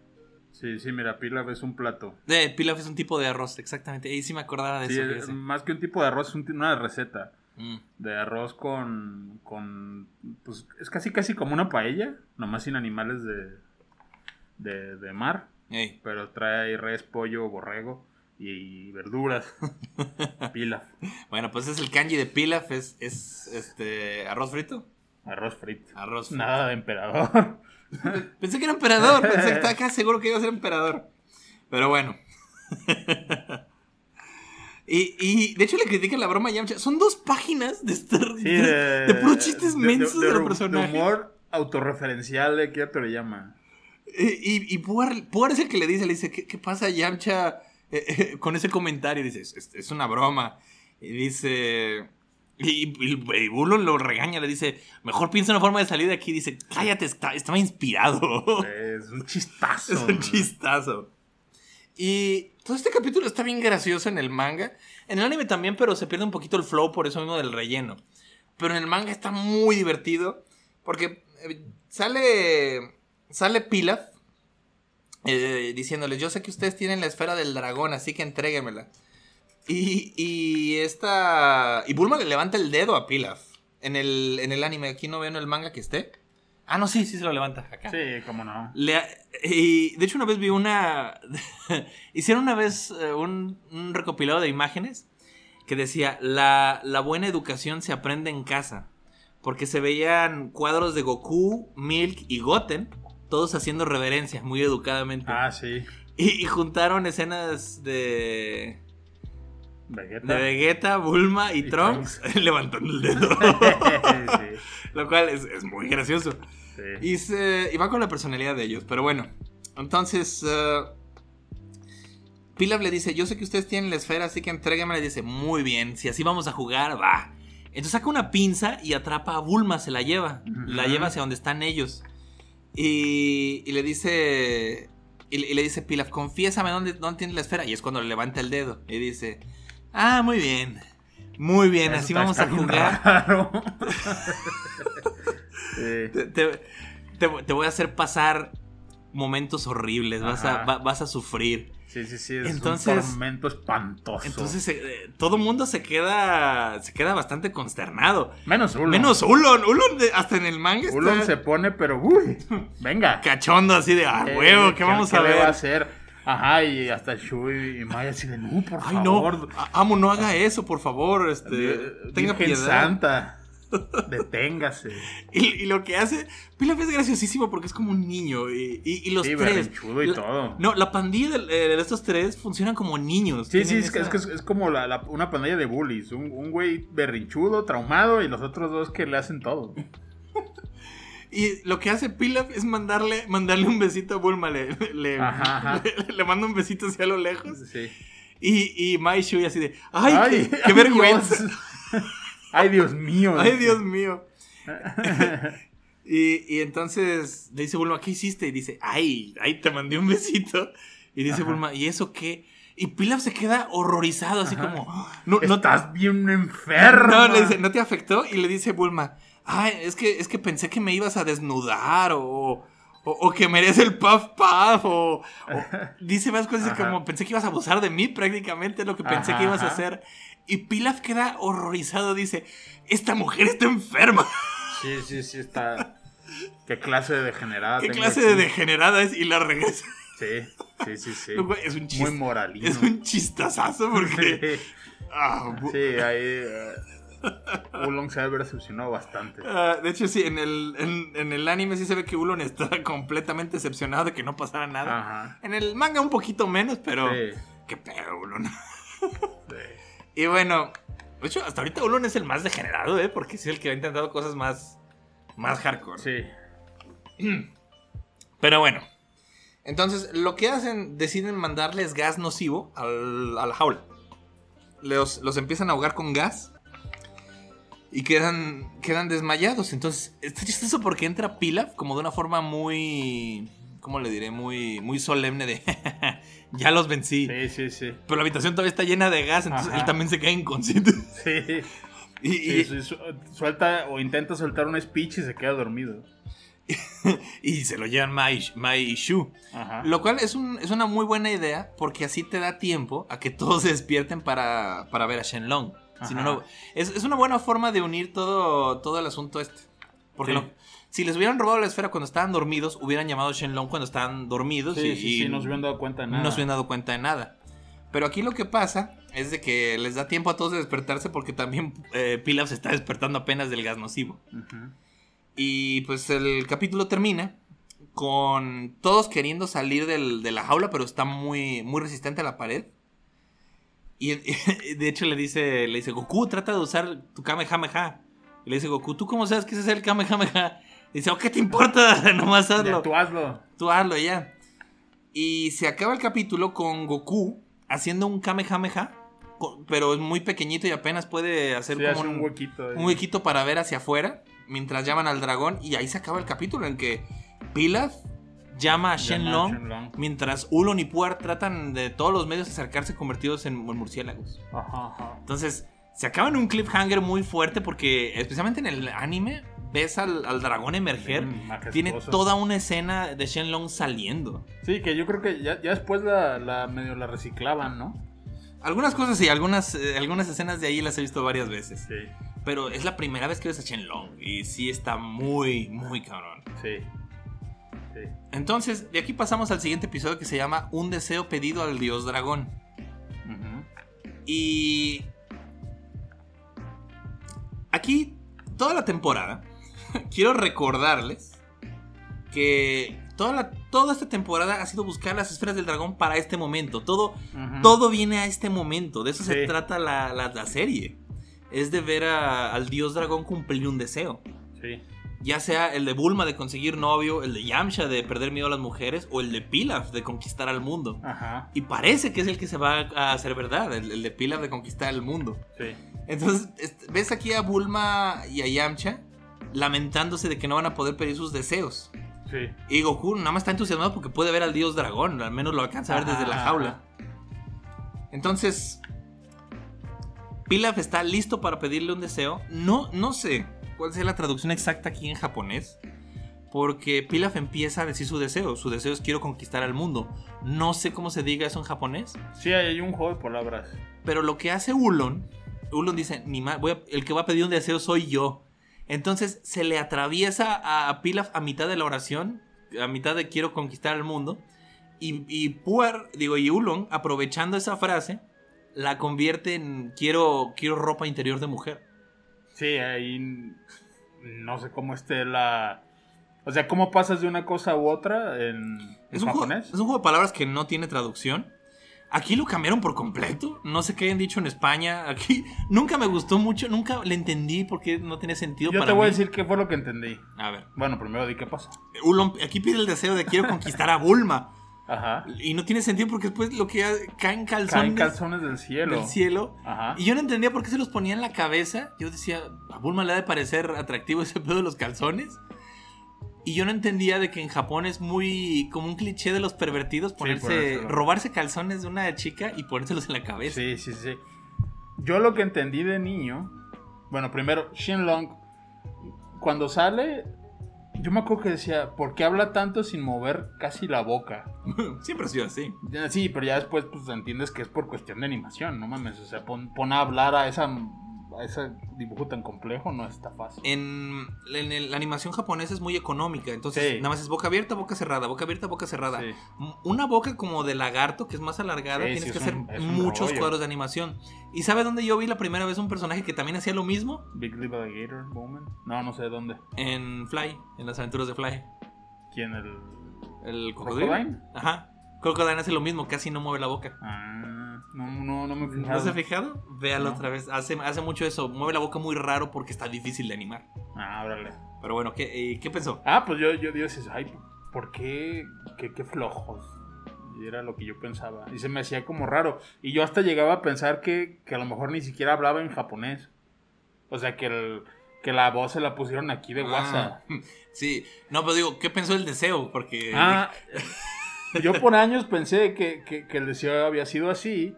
Sí, sí, mira, Pilaf es un plato. De pilaf es un tipo de arroz, exactamente. Ahí sí me acordaba de Sí, eso. es- más que un tipo de arroz, es una receta Mm. de arroz con, con pues es casi casi como una paella, nomás sin animales de, de, de mar, Ey. pero trae res, pollo, borrego y, verduras. Pilaf, Bueno, pues es el kanji de pilaf, es, es este arroz frito. arroz frito. Arroz frito. Nada de emperador. Pensé que era emperador, pensé que estaba acá seguro que iba a ser emperador. Pero bueno. y, y de hecho le critican la broma a Yamcha. Son dos páginas de estar Sí, de, puros chistes mensos de, los ru- personajes. humor autorreferencial de qué te le llama. Y, y Puar, Puar es el que le dice, le dice, ¿qué, qué pasa Yamcha eh, eh, con ese comentario? Y dice, es, una broma. Y dice... Y, y, y Bulon lo regaña, le dice, mejor piensa en una forma de salir de aquí. Dice, cállate, está- estaba inspirado. Es un chistazo. Es un chistazo. Y todo este capítulo está bien gracioso en el manga. En el anime también, pero se pierde un poquito el flow por eso mismo del relleno. Pero en el manga está muy divertido. Porque eh, sale. Sale Pilaf. eh, diciéndoles: Yo sé que ustedes tienen la esfera del dragón, así que entréguemela. Y, y esta. Y Bulma le levanta el dedo a Pilaf. En el, en el anime, aquí no veo en el manga que esté. Ah, no, sí, sí se lo levanta. Acá. Sí, cómo no. Le- y de hecho una vez vi una... hicieron una vez eh, un, un recopilado de imágenes que decía, la, la buena educación se aprende en casa. Porque se veían cuadros de Goku, Milk y Goten, todos haciendo reverencias muy educadamente. Ah, sí. Y, y juntaron escenas de, Vegeta. de Vegeta, Bulma y, Y Trunks levantando el dedo. sí, Lo cual es, es muy gracioso. sí. Y, se, y va con la personalidad de ellos. Pero bueno, entonces. eh, Pilaf le dice: Yo sé que ustedes tienen la esfera, así que entréguenme. Le dice: Muy bien, si así vamos a jugar, va. Entonces saca una pinza y atrapa a Bulma, se la lleva. La lleva hacia donde están ellos. Y, y le dice. Y, le- y le dice Pilaf: Confiésame dónde, dónde tienes la esfera. Y es cuando le levanta el dedo. Y dice: Ah, muy bien. Muy bien, Eso así vamos a jugar. raro. Sí. te, te- voy a hacer pasar momentos horribles, vas a, va- vas a sufrir. Sí, sí, sí. Es Entonces- un tormento espantoso. Entonces eh, todo mundo se queda se queda bastante consternado. menos Ulon. Menos Ulon, Ulon de- hasta en el manga está Ulon se pone, pero uy, venga. cachondo así de, ah, Eh, huevo, ¿qué, vamos a le ver? va a hacer? Ajá, y hasta Shui y Maya así de, no, por Ay, favor. no, amo, no haga eso, por favor, este, tenga Virgen piedad. Santa, deténgase. Y, y lo que hace, Pilaf es graciosísimo porque es como un niño y, y- y los Sí, tres. berrinchudo y la- todo. No, la pandilla de, de estos tres funcionan como niños. Sí, sí, es, que- esa- es, que es, es como la, la- una pandilla de bullies. Un, un güey berrinchudo, traumado, y los otros dos que le hacen todo. Y lo que hace Pilaf es mandarle, mandarle un besito a Bulma. Le, le, Ajá, ajá. le- le manda un besito hacia lo lejos. Sí. Y, y Mai Shui así de, ¡ay, qué, qué vergüenza! Ay, Dios mío. ¡Ay, Dios mío! y, y entonces le dice Bulma, ¿qué hiciste? Y dice, ¡ay, ay, te mandé un besito! Y dice Ajá. Bulma, ¿y eso qué? Y Pilaf se queda horrorizado, así Ajá. como, "Ah, no, no, Estás bien enfermo. No, le dice, ¿no te afectó? Y le dice Bulma, ay, es que, es que pensé que me ibas a desnudar o, o, o que me harías el puff puff o, o- dice más cosas Ajá. como, pensé que ibas a abusar de mí prácticamente lo que pensé Ajá, que ibas a hacer. Y Pilaf queda horrorizado, dice, esta mujer está enferma. Sí, sí, sí, está. ¿Qué clase de degenerada? ¿Qué clase aquí? de degenerada es? Y la regresa. Sí, sí, sí, sí. Es un chiste. Muy moralino. Es un chistazazo porque... Sí, ah, sí, ahí. eh, Oolong se ha decepcionado bastante. Ah, de hecho, sí, en el, en, en el anime sí se ve que Ulon está completamente decepcionado de que no pasara nada. Ajá. En el manga un poquito menos, pero... Sí, ¿Qué pedo, Ulon? sí. Y bueno, de hecho, hasta ahorita Ulon es el más degenerado, ¿eh? Porque es el que ha intentado cosas más... Más hardcore. Sí. Pero bueno. Entonces, lo que hacen, deciden mandarles gas nocivo al, a la jaula. Los, los empiezan a ahogar con gas. Y quedan, quedan desmayados. Entonces, está chistoso porque entra Pilaf como de una forma muy... ¿Cómo le diré? Muy, muy solemne de... ya los vencí. Sí, sí, sí. Pero la habitación todavía está llena de gas, entonces Ajá. él también se queda inconsciente. Sí. Y, Sí, y- su- suelta o intenta soltar un speech y se queda dormido. y se lo llevan Mai, Mai Shu. Ajá. Lo cual es, un- es una muy buena idea porque así te da tiempo a que todos se despierten para, para ver a Shenlong. Si no- es, es una buena forma de unir todo, todo el asunto este. Porque Sí. lo- si les hubieran robado la esfera cuando estaban dormidos, hubieran llamado a Shenlong cuando estaban dormidos Sí, y, sí, sí, no se hubieran dado cuenta de nada. no se hubieran dado cuenta de nada. Pero aquí lo que pasa es de que les da tiempo a todos de despertarse porque también eh, Pilaf se está despertando apenas del gas nocivo. Y pues el capítulo termina con todos queriendo salir del- de la jaula, pero está muy, muy resistente a la pared. Y de hecho le dice, le dice, Goku, trata de usar tu Kamehameha. Y le dice, Goku, ¿tú cómo sabes que ese es el Kamehameha? Dice, oh, ¿qué te importa? Nomás Ya, hazlo. tú hazlo. Tú hazlo ya. Y se acaba el capítulo con Goku haciendo un Kamehameha, pero es muy pequeñito y apenas puede hacer Sí, como hace un, un huequito. un huequito para ver hacia afuera mientras llaman al dragón y ahí se acaba el capítulo en que Pilaf llama a Shenlong Shenlong. mientras Ulon y Puar tratan de todos los medios acercarse convertidos en, en murciélagos. Ajá, ajá. Entonces, se acaba en un cliffhanger muy fuerte porque especialmente en el anime ves al, al dragón emerger. Tiene toda una escena de Shenlong saliendo. Sí, que yo creo que ya, ya después la, la medio la reciclaban, ¿no? Algunas cosas sí, algunas, eh, algunas escenas de ahí las he visto varias veces. Sí, Pero es la primera vez que ves a Shenlong. Y sí está muy, muy cabrón. sí. Sí. Entonces, de aquí pasamos al siguiente episodio que se llama Un deseo pedido al dios dragón. Y aquí, toda la temporada, quiero recordarles que toda, la, toda esta temporada ha sido buscar las esferas del dragón para este momento. Todo, todo viene a este momento. De eso se trata la, la- la serie. Es de ver a- al dios dragón cumplir un deseo. Sí. Ya sea el de Bulma de conseguir novio, el de Yamcha de perder miedo a las mujeres, o el de Pilaf de conquistar al mundo. Ajá. Y parece que es el que se va a hacer verdad, el, el de Pilaf de conquistar el mundo. Sí. Entonces, ves aquí a Bulma y a Yamcha lamentándose de que no van a poder pedir sus deseos. Sí. Y Goku nada más está entusiasmado porque puede ver al dios dragón, al menos lo alcanza a ver desde la jaula. Entonces, Pilaf está listo para pedirle un deseo. No, no sé cuál sea la traducción exacta aquí en japonés. Porque Pilaf empieza a decir su deseo. Su deseo es quiero conquistar al mundo. No sé cómo se diga eso en japonés. Sí, hay un juego de palabras. Pero lo que hace Ulon, Ulon dice, Ni voy a- el que va a pedir un deseo soy yo. Entonces se le atraviesa a, a Pilaf a mitad de la oración, a mitad de quiero conquistar el mundo. Y, y Puar, digo, y Ulon, aprovechando esa frase, la convierte en quiero, quiero ropa interior de mujer. Sí, ahí no sé cómo esté la... O sea, ¿cómo pasas de una cosa u otra en, en Es juego, japonés? es un juego de palabras que no tiene traducción. Aquí lo cambiaron por completo. No sé qué hayan dicho en España. Aquí nunca me gustó mucho. Nunca le entendí porque no tiene sentido Yo para te voy mí. a decir qué fue lo que entendí. A ver. Bueno, primero di qué pasa. Ulon, aquí pide el deseo de quiero conquistar a Bulma. Ajá. Y no tiene sentido porque después lo que caen calzones Caen calzones del cielo. del cielo. Ajá. Y yo no entendía por qué se los ponía en la cabeza. Yo decía, a Bulma le ha de parecer atractivo ese pedo de los calzones. Y yo no entendía de que en Japón es muy como un cliché de los pervertidos ponerse, robarse calzones de una chica y ponérselos en la cabeza. Sí, sí, sí. Yo lo que entendí de niño, bueno, primero, Shenlong, cuando sale, yo me acuerdo que decía, ¿por qué habla tanto sin mover casi la boca? Siempre ha sido así. Sí, pero ya después pues entiendes que es por cuestión de animación, no mames, o sea, pon, pon a hablar a esa ese dibujo tan complejo no está fácil. En, en el- la animación japonesa es muy económica. Entonces, Sí. nada más es boca abierta, boca cerrada, boca abierta, boca cerrada. Sí. Una boca como de lagarto, que es más alargada, Sí, tienes que hacer un- muchos cuadros de animación. ¿Y sabe dónde yo vi la primera vez un personaje que también hacía lo mismo? Big Alligator Moment. No, no sé dónde. En Fly, en las aventuras de Fly. ¿Quién el El cocodrilo. Crocodile? Ajá. Crocodile hace lo mismo, casi no mueve la boca. Ah, no, no, no me he ¿No fijado. se ha fijado? Véalo No. otra vez. Hace, hace mucho eso. Mueve la boca muy raro porque está difícil de animar. Ah, órale. Pero bueno, ¿qué, eh, ¿qué pensó? Ah, pues yo, yo digo, ay, ¿por qué? qué? qué flojos? Y era lo que yo pensaba. Y se me hacía como raro. Y yo hasta llegaba a pensar que, que a lo mejor ni siquiera hablaba en japonés. O sea, que, el, que la voz se la pusieron aquí de WhatsApp. Ah, sí. No, pero digo, ¿qué pensó del deseo? Porque... Ah, yo por años pensé que, que- que el deseo había sido así.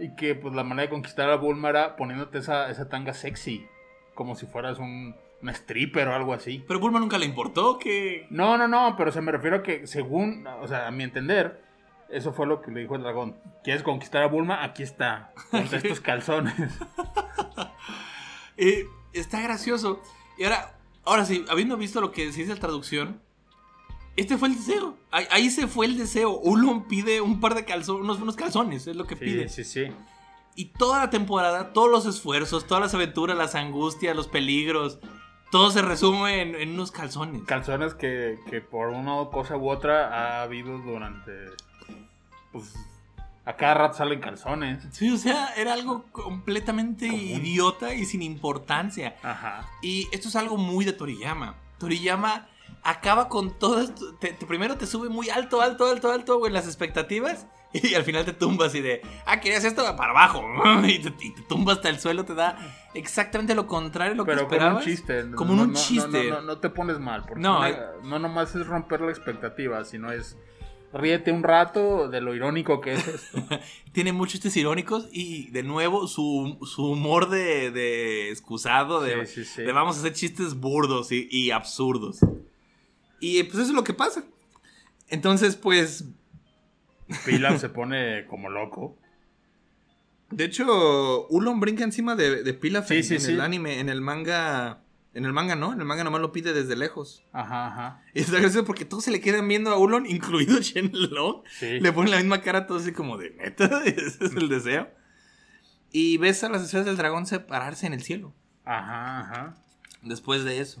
Y que pues la manera de conquistar a Bulma era poniéndote esa, esa tanga sexy. Como si fueras un, un stripper o algo así. Pero Bulma nunca le importó que... No, no, no, pero se me refiero a que según, o sea, a mi entender, eso fue lo que le dijo el dragón. ¿Quieres conquistar a Bulma? Aquí está, ponte estos calzones. Eh, está gracioso. Y ahora, Ahora sí, habiendo visto lo que se dice la traducción, este fue el deseo. Ahí, ahí se fue el deseo. Ulon pide un par de calzones, unos, unos calzones, es lo que pide. Sí, sí, sí. Y toda la temporada, todos los esfuerzos, todas las aventuras, las angustias, los peligros, todo se resume en, en unos calzones. Calzones que, que por una cosa u otra ha habido durante. Pues. A cada rato salen calzones. Sí, o sea, era algo completamente Común. idiota y sin importancia. Ajá. Y esto es algo muy de Toriyama. Toriyama acaba con todo esto. te- te- primero te sube muy alto, alto, alto, alto, güey, las expectativas. Y al final te tumbas y de, ah, querías esto, para abajo. Y te, y te tumba hasta el suelo, te da exactamente lo contrario de lo que Pero como esperabas. un chiste. Como no, un no, chiste. No, te pones mal. Porque No, eh. no nomás es romper la expectativa, sino es. Ríete un rato de lo irónico que es esto. Tiene muchos chistes irónicos y de nuevo su, su humor de, de excusado, de, Sí, sí, sí. de vamos a hacer chistes burdos y, y absurdos. Y pues eso es lo que pasa. Entonces, pues, Pilaf se pone como loco. de hecho, Ulon brinca encima de, de Pilaf Sí, en, sí, en sí. el anime, en el manga. En el manga no, en el manga nomás lo pide desde lejos. Ajá, ajá. Y está gracioso porque todos se le quedan viendo a Ulon, incluido Shenlong. Sí. Le ponen la misma cara, todo así como de neta. Ese es el deseo. Y ves a las esferas del dragón separarse en el cielo. Ajá, ajá. Después de eso.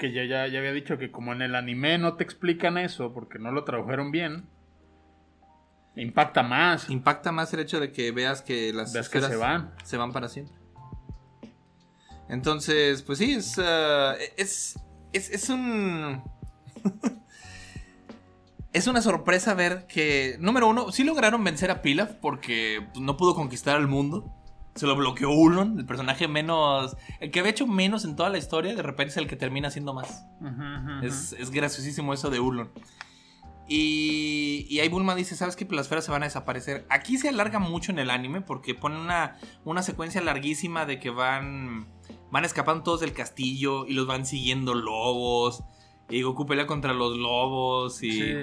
Que yo ya, ya había dicho que como en el anime no te explican eso porque no lo tradujeron bien, impacta más. Impacta más el hecho de que veas que las Ves que se van. se van para siempre. Entonces, pues sí, es. ah, es, es, es un. es una sorpresa ver que, número uno, sí lograron vencer a Pilaf porque pues, no pudo conquistar al mundo. Se lo bloqueó Ulon, el personaje menos. El que había hecho menos en toda la historia, de repente es el que termina haciendo más. Es, es graciosísimo eso de Ulon. Y, y ahí Bulma dice, ¿sabes qué? Pues las esferas se van a desaparecer. Aquí se alarga mucho en el anime porque pone una, una secuencia larguísima de que van, van escapando todos del castillo y los van siguiendo lobos. Y Goku pelea contra los lobos y... Sí.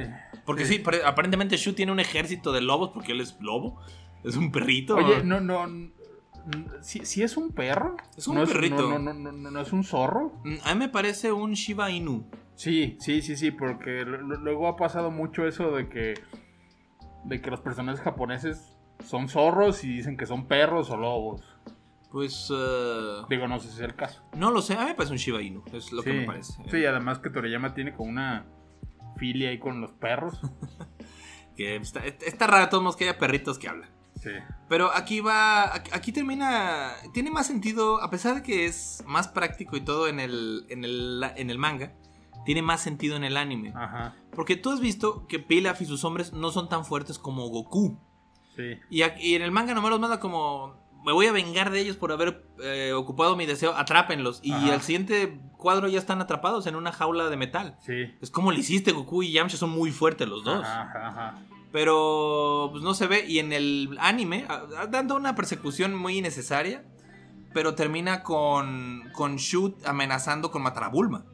Porque sí, pare- aparentemente Shu tiene un ejército de lobos porque él es lobo. Es un perrito. Oye, no, no. Si, si es un perro. Es un no perrito. no, no, no, no, no es un zorro. Mm, A mí me parece un Shiba Inu. Sí, sí, sí, sí, porque lu- lu- luego ha pasado mucho eso de que de que los personajes japoneses son zorros y dicen que son perros o lobos. Pues... eh, Digo, no sé si es el caso. no lo sé, a mí me parece un Shiba Inu. Es lo sí, que me parece. Sí, además que Toriyama tiene como una filia ahí con los perros. Que está, está raro todos modos que haya perritos que hablan. Sí. Pero aquí va, aquí, termina, tiene más sentido, a pesar de que es más práctico y todo en el, en el, en el manga, tiene más sentido en el anime. Ajá. Porque tú has visto que Pilaf y sus hombres no son tan fuertes como Goku. Sí. Y, en el manga nomás los manda como, me voy a vengar de ellos por haber eh, ocupado mi deseo, atrápenlos. Y Ajá. al siguiente cuadro ya están atrapados en una jaula de metal. Sí. Es como le hiciste, Goku y Yamcha son muy fuertes los dos. Ajá, ajá. Pero pues no se ve. Y en el anime, dando una persecución muy innecesaria. Pero termina con, con Shu amenazando con matar a Bulma.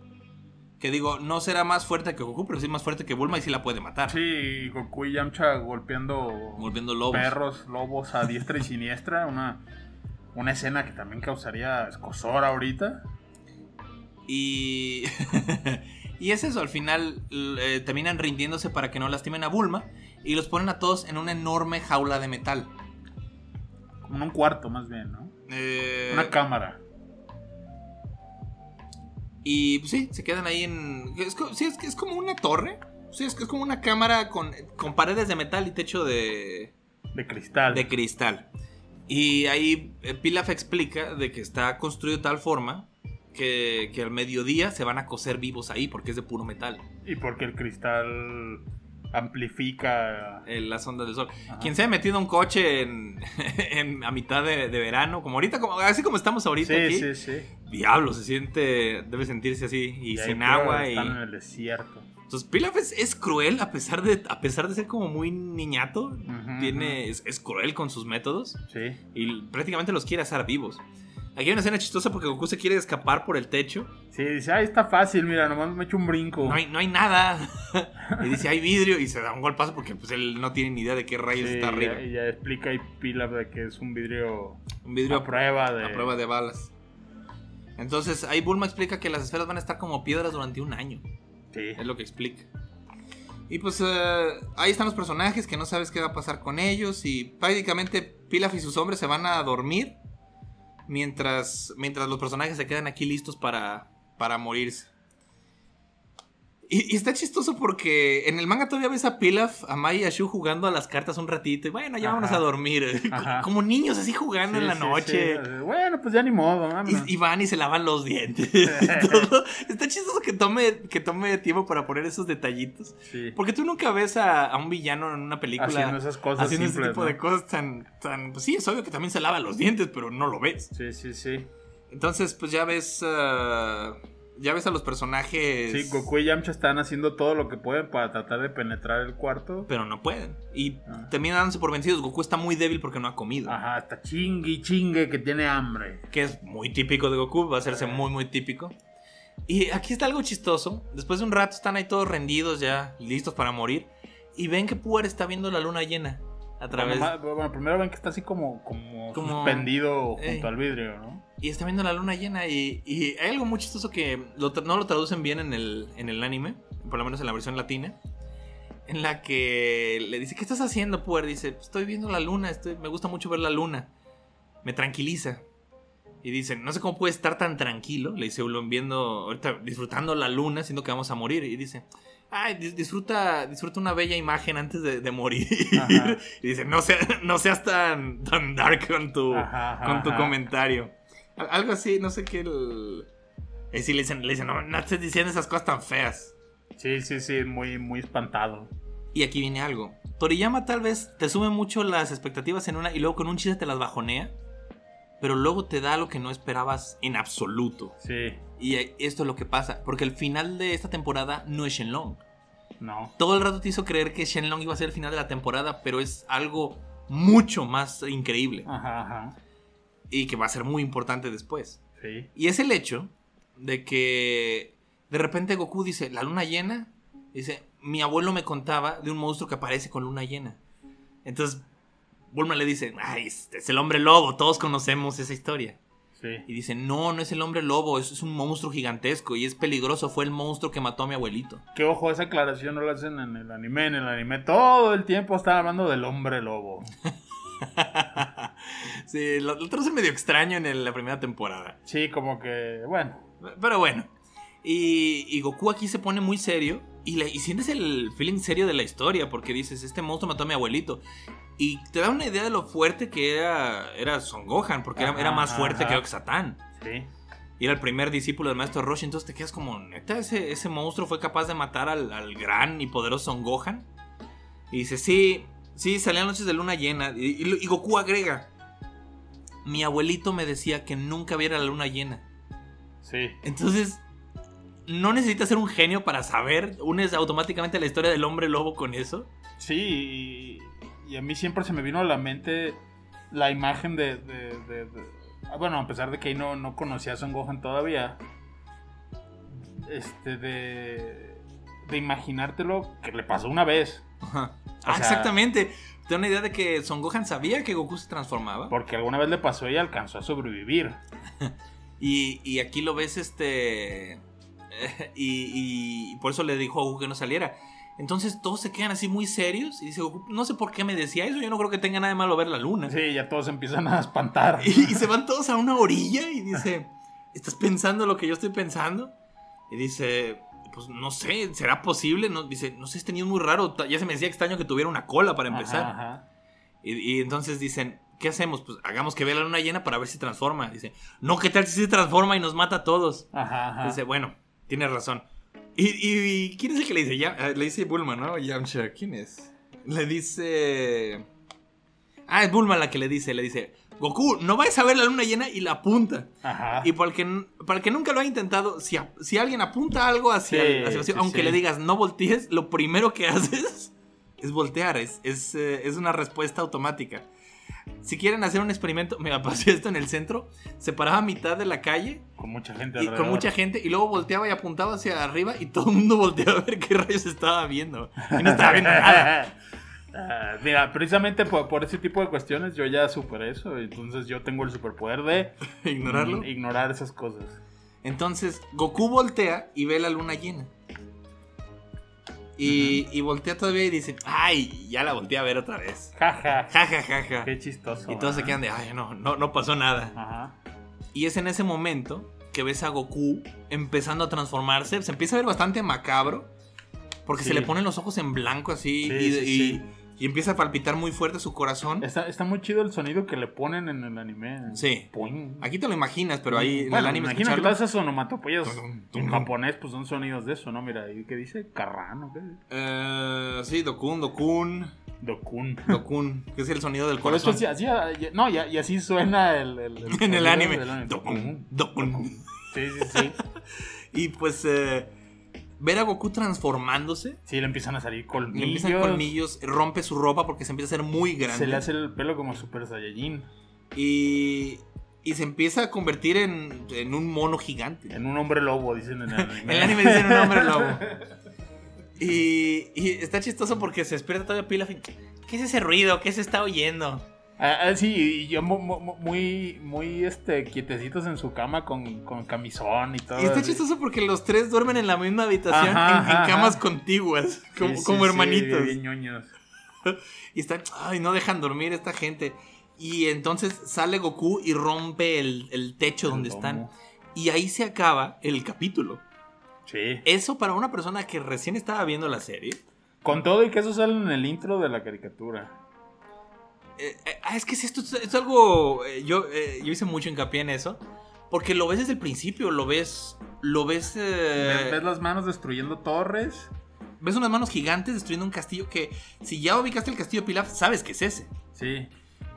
Que digo, no será más fuerte que Goku, pero sí más fuerte que Bulma y sí la puede matar. Sí, Goku y Yamcha golpeando Volviendo lobos. perros, lobos a diestra y siniestra. Una, una escena que también causaría escosor ahorita. Y. y es eso, al final eh, terminan rindiéndose para que no lastimen a Bulma. Y los ponen a todos en una enorme jaula de metal. Como en un cuarto, más bien, ¿no? Eh, Una cámara. Y pues, sí, se quedan ahí en. Es, sí, es, que es como una torre. Sí, es, que es como una cámara con, con paredes de metal y techo de, De cristal. de cristal. Y ahí eh, Pilaf explica de que está construido de tal forma que, que al mediodía se van a coser vivos ahí porque es de puro metal. Y porque el cristal amplifica. eh, las ondas del sol. Ajá. Quien se ha metido un coche en, en- a mitad de, de verano, como ahorita, como, así como estamos ahorita Sí, aquí, sí, sí. diablo, se siente, debe sentirse así y, sin agua. Y, en el desierto. Entonces, Pilaf es, es cruel a pesar, de, a pesar de ser como muy niñato. Tiene, es, es cruel con sus métodos Sí. y prácticamente los quiere hacer vivos. Aquí hay una escena chistosa porque Goku se quiere escapar por el techo. Sí, dice, ahí está fácil, mira, nomás me echo un brinco. No hay, no hay nada. y dice, hay vidrio y se da un golpazo porque pues, él no tiene ni idea de qué rayos Sí, está arriba. Y ya explica ahí Pilaf de que es un vidrio Un vidrio a prueba de. a prueba de balas. Entonces ahí Bulma explica que las esferas van a estar como piedras durante un año. Sí. Es lo que explica. Y pues eh, ahí están los personajes que no sabes qué va a pasar con ellos. Y prácticamente Pilaf y sus hombres se van a dormir. Mientras, mientras los personajes se quedan aquí listos para, para morirse. Y, y está chistoso porque en el manga todavía ves a Pilaf, a Mai y a Shu jugando a las cartas un ratito. Y bueno, ya Ajá. vámonos a dormir. Ajá. Como niños así jugando en la sí, noche. sí. Bueno, pues ya ni modo. Y, y van y se lavan los dientes. Todo. Está chistoso que tome, que tome tiempo para poner esos detallitos. Porque tú nunca ves a, a un villano en una película Haciendo esas cosas haciendo ese tipo ¿no? de cosas tan, tan. Pues sí, es obvio que también se lava los dientes, pero no lo ves. Sí, sí, sí. Entonces, pues ya ves. ah, ya ves a los personajes. Sí, Goku y Yamcha están haciendo todo lo que pueden para tratar de penetrar el cuarto. Pero no pueden. Y Ah. terminan dándose por vencidos. Goku está muy débil porque no ha comido. Ajá, está chingue y chingue que tiene hambre. que es muy típico de Goku, va a hacerse muy, muy típico. Y aquí está algo chistoso. Después de un rato están ahí todos rendidos ya, listos para morir. Y ven que Puar está viendo la luna llena a través. Bueno, bueno, primero ven que está así como, como, Como- suspendido Ey. junto al vidrio, ¿no? Y está viendo la luna llena. Y, y hay algo muy chistoso que lo no lo traducen bien en el, en el anime, por lo menos en la versión latina. En la que le dice: ¿Qué estás haciendo, Puar? Dice: Estoy viendo la luna, estoy, me gusta mucho ver la luna. Me tranquiliza. Y dice, no sé cómo puede estar tan tranquilo. Le dice Ulon viendo, ahorita disfrutando la luna, siendo que vamos a morir. Y dice, ay, dis- disfruta, disfruta una bella imagen antes de, de morir. Ajá. y dice, no, sea- no seas tan, tan dark con tu, Ajá, ajá, con tu comentario. Al- Algo así, no sé qué. El... Eh, sí, le dicen, le dicen, no, no estés diciendo esas cosas tan feas. Sí, sí, sí, muy, muy espantado. Y aquí viene algo. Toriyama tal vez te sube mucho las expectativas en una y luego con un chiste te las bajonea. Pero luego te da lo que no esperabas en absoluto. Sí, Y esto es lo que pasa, porque el final de esta temporada no es Shenlong. no. Todo el rato te hizo creer que Shenlong iba a ser el final de la temporada, pero es algo mucho más increíble Ajá, ajá. Y que va a ser muy importante después. Sí. Y es el hecho de que de repente Goku dice, la luna llena, dice, mi abuelo me contaba de un monstruo que aparece con luna llena. Entonces, Bulma le dice, ay, es, es el hombre lobo, todos conocemos esa historia. Sí. Y dice, no, no es el hombre lobo, es, es un monstruo gigantesco y es peligroso, fue el monstruo que mató a mi abuelito. Que ojo, esa aclaración no la hacen en el anime. En el anime todo el tiempo están hablando del hombre lobo. sí, lo, lo medio extraño en el- la primera temporada. Sí, como que, bueno. Pero bueno. Y, y Goku aquí se pone muy serio. Y, le- y sientes el feeling serio de la historia. Porque dices, este monstruo mató a mi abuelito. Y te da una idea de lo fuerte que era, era Son Gohan. Porque era, Ajá, era más fuerte ajá. que Oxatán. Sí. Y era el primer discípulo del maestro Roshi. Entonces te quedas como, neta, ese, ese monstruo fue capaz de matar al, al gran y poderoso Son Gohan. Y dice, sí, sí, salían noches de luna llena. Y, y- y Goku agrega, mi abuelito me decía que nunca viera la luna llena. Sí. Entonces, no necesitas ser un genio para saber, unes automáticamente la historia del hombre lobo con eso. Sí, y, y a mí siempre se me vino a la mente la imagen de... de- de- de- ah, bueno, a pesar de que ahí no, no conocía a Son Gohan todavía, este, de, de imaginártelo que le pasó una vez, Ajá. Ah, sea- exactamente. Te da una idea de que Son Gohan sabía que Goku se transformaba. porque alguna vez le pasó y alcanzó a sobrevivir. Y, y aquí lo ves, este. y, y por eso le dijo a Goku que no saliera. Entonces todos se quedan así muy serios. Y dice Goku, no sé por qué me decía eso. Yo no creo que tenga nada de malo ver la luna. Sí, ya todos empiezan a espantar. Y, y se van todos a una orilla y dice, ¿estás pensando lo que yo estoy pensando? Y dice, pues no sé, ¿será posible? No, dice, no sé, este niño es muy raro. Ya se me decía extraño que tuviera una cola para empezar. Ajá, ajá. Y, y entonces dicen, ¿qué hacemos? Pues hagamos que vea la luna llena para ver si transforma. Dice, no, ¿qué tal si se transforma y nos mata a todos? Ajá. Dice, bueno, tienes razón. ¿Y, y- y quién es el que le dice? Ya, eh, le dice Bulma, ¿no? Yamcha, ¿quién es? Le dice... Ah, es Bulma la que le dice, le dice, Goku, no vayas a ver la luna llena y la apunta. Ajá. Y para el que, para el que nunca lo ha intentado, si, a- si alguien apunta algo hacia, Sí, el- hacia el- sí, aunque sí. le digas no voltees, lo primero que haces es voltear. Es, es, eh, es una respuesta automática. Si quieren hacer un experimento, me pasé esto en el centro, se paraba a mitad de la calle Con mucha gente y con mucha gente y luego volteaba y apuntaba hacia arriba y todo el mundo volteaba a ver qué rayos estaba viendo. Y no estaba viendo nada. Ah, mira, precisamente por, por ese tipo de cuestiones yo ya superé eso. Entonces yo tengo el superpoder de Ignorarlo. mm, ignorar esas cosas. Entonces, Goku voltea y ve la luna llena. Y, y voltea todavía y dice, ay, ya la volteé a ver otra vez. Jaja. Ja, ja, ja, ja. Qué chistoso. Y todos se ¿verdad? quedan de, ay, no, no, no pasó nada. Ajá. Y es en ese momento que ves a Goku empezando a transformarse. Se empieza a ver bastante macabro. Porque Sí. se le ponen los ojos en blanco así. Sí, y, sí, y- sí. Y empieza a palpitar muy fuerte su corazón. Está, está muy chido el sonido que le ponen en el anime. Sí. Aquí te lo imaginas, pero ahí en el anime imagino que todas esas onomatopeyas en japonés pues son sonidos de eso, ¿no? Mira, ahí que dice Carrano, ¿qué? Eh, sí, Dokun, Dokun, Dokun. Dokun, que es el sonido del corazón. así, así- ya- no, y así suena el, el- el En el anime. Dokun, Dokun. Sí, sí, sí. Y pues eh, ver a Goku transformándose, Sí, le empiezan a salir le colmillos. empiezan colmillos, rompe su ropa porque se empieza a hacer muy grande. Se le hace el pelo como Super Saiyajin. y, y se empieza a convertir en, en un mono gigante. En un hombre lobo, dicen en el anime. En el anime dicen un hombre lobo. Y, y está chistoso porque se despierta todavía Pilaf y, ¿Qué es ese ruido? ¿Qué se está oyendo? Ah, ah, sí, y yo mu- mu- muy, muy, este, quietecitos en su cama con, con camisón y todo. Y está chistoso porque los tres duermen en la misma habitación Ajá, en, camas ajá. contiguas, como, Sí, sí, como sí, hermanitos. bien ñoños. Y están, ay, no dejan dormir esta gente. Y entonces sale Goku y rompe el, el techo donde El están. Y ahí se acaba el capítulo. Sí. Eso para una persona que recién estaba viendo la serie. Con todo y que eso sale en el intro de la caricatura. Eh, eh, ah, es que es esto es, es algo. eh, yo, eh, yo hice mucho hincapié en eso. Porque lo ves desde el principio, lo ves. Lo ves. ¿Ves, ves las manos destruyendo torres? ves unas manos gigantes destruyendo un castillo que. Si ya ubicaste el castillo de Pilaf, sabes que es ese. Sí.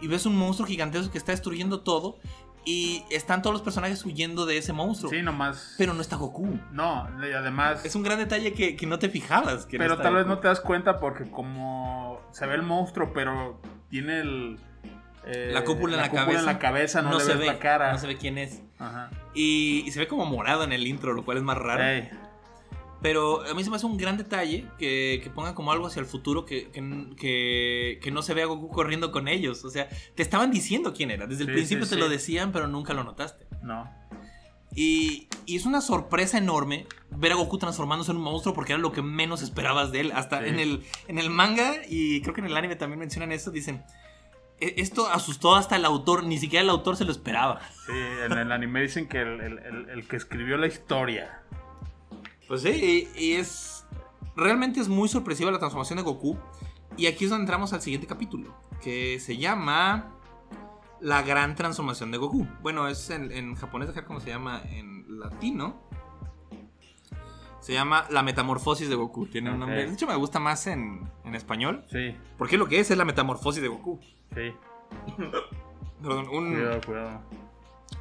Y ves un monstruo gigantesco que está destruyendo todo. Y están todos los personajes huyendo de ese monstruo. Sí, nomás. Pero no está Goku. No, y además. Es un gran detalle que, que no te fijabas. que pero tal vez no te das cuenta porque como se ve el monstruo, pero tiene el... eh, La cúpula en la cúpula cabeza. en la cabeza, no, le se ves ve la cara. No se ve quién es. Ajá. Y, y se ve como morado en el intro, lo cual es más raro. Ey, Pero a mí se me hace un gran detalle que, que pongan como algo hacia el futuro que, que, que- no se vea a Goku corriendo con ellos. O sea, te estaban diciendo quién era. Desde el Sí, principio sí, te sí. lo decían, pero nunca lo notaste. no. Y, y es una sorpresa enorme ver a Goku transformándose en un monstruo porque era lo que menos esperabas de él. Hasta Sí. en, el, en el manga, y creo que en el anime también mencionan eso, dicen, "E- esto asustó hasta el autor, ni siquiera el autor se lo esperaba. Sí, en el anime dicen que el, el- el- el que escribió la historia. Pues sí, y, y es... Realmente es muy sorpresiva la transformación de Goku. Y aquí es donde entramos al siguiente capítulo, que se llama... La gran transformación de Goku. Bueno, es en, en japonés, dejar cómo se llama en latino. Se llama La Metamorfosis de Goku. Tiene un nombre. De hecho, me gusta más en, en español. Sí, Porque lo que es es la metamorfosis de Goku. sí. Perdón, un, Cuidado, cuidado.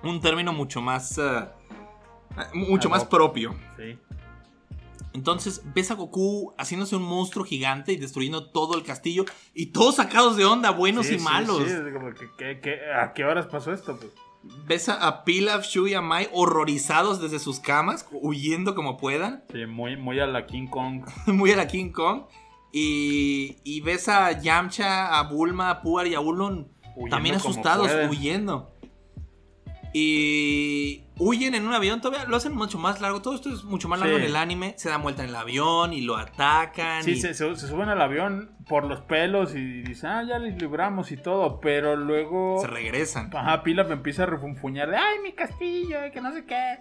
un término mucho más. eh, mucho más propio. Sí. Entonces ves a Goku haciéndose un monstruo gigante y destruyendo todo el castillo. Y todos sacados de onda, buenos Sí, y malos. sí, como que- que- que- ¿A qué horas pasó esto? Pues? Ves a, a Pilaf, Shu y a Mai horrorizados desde sus camas, huyendo como puedan. Sí, muy, muy a la King Kong. muy a la King Kong. Y, y ves a Yamcha, a Bulma, a Puar y a Ulon Huyendo también asustados, huyendo. Y huyen en un avión, todavía lo hacen mucho más largo. Todo esto es mucho más largo Sí. en el anime. Se dan vuelta en el avión y lo atacan. Sí, y- se, se- se suben al avión por los pelos y dicen, ah, ya les libramos y todo, pero luego... se regresan. Ajá, Pilaf empieza a refunfuñar de, ay, mi castillo, que no sé qué.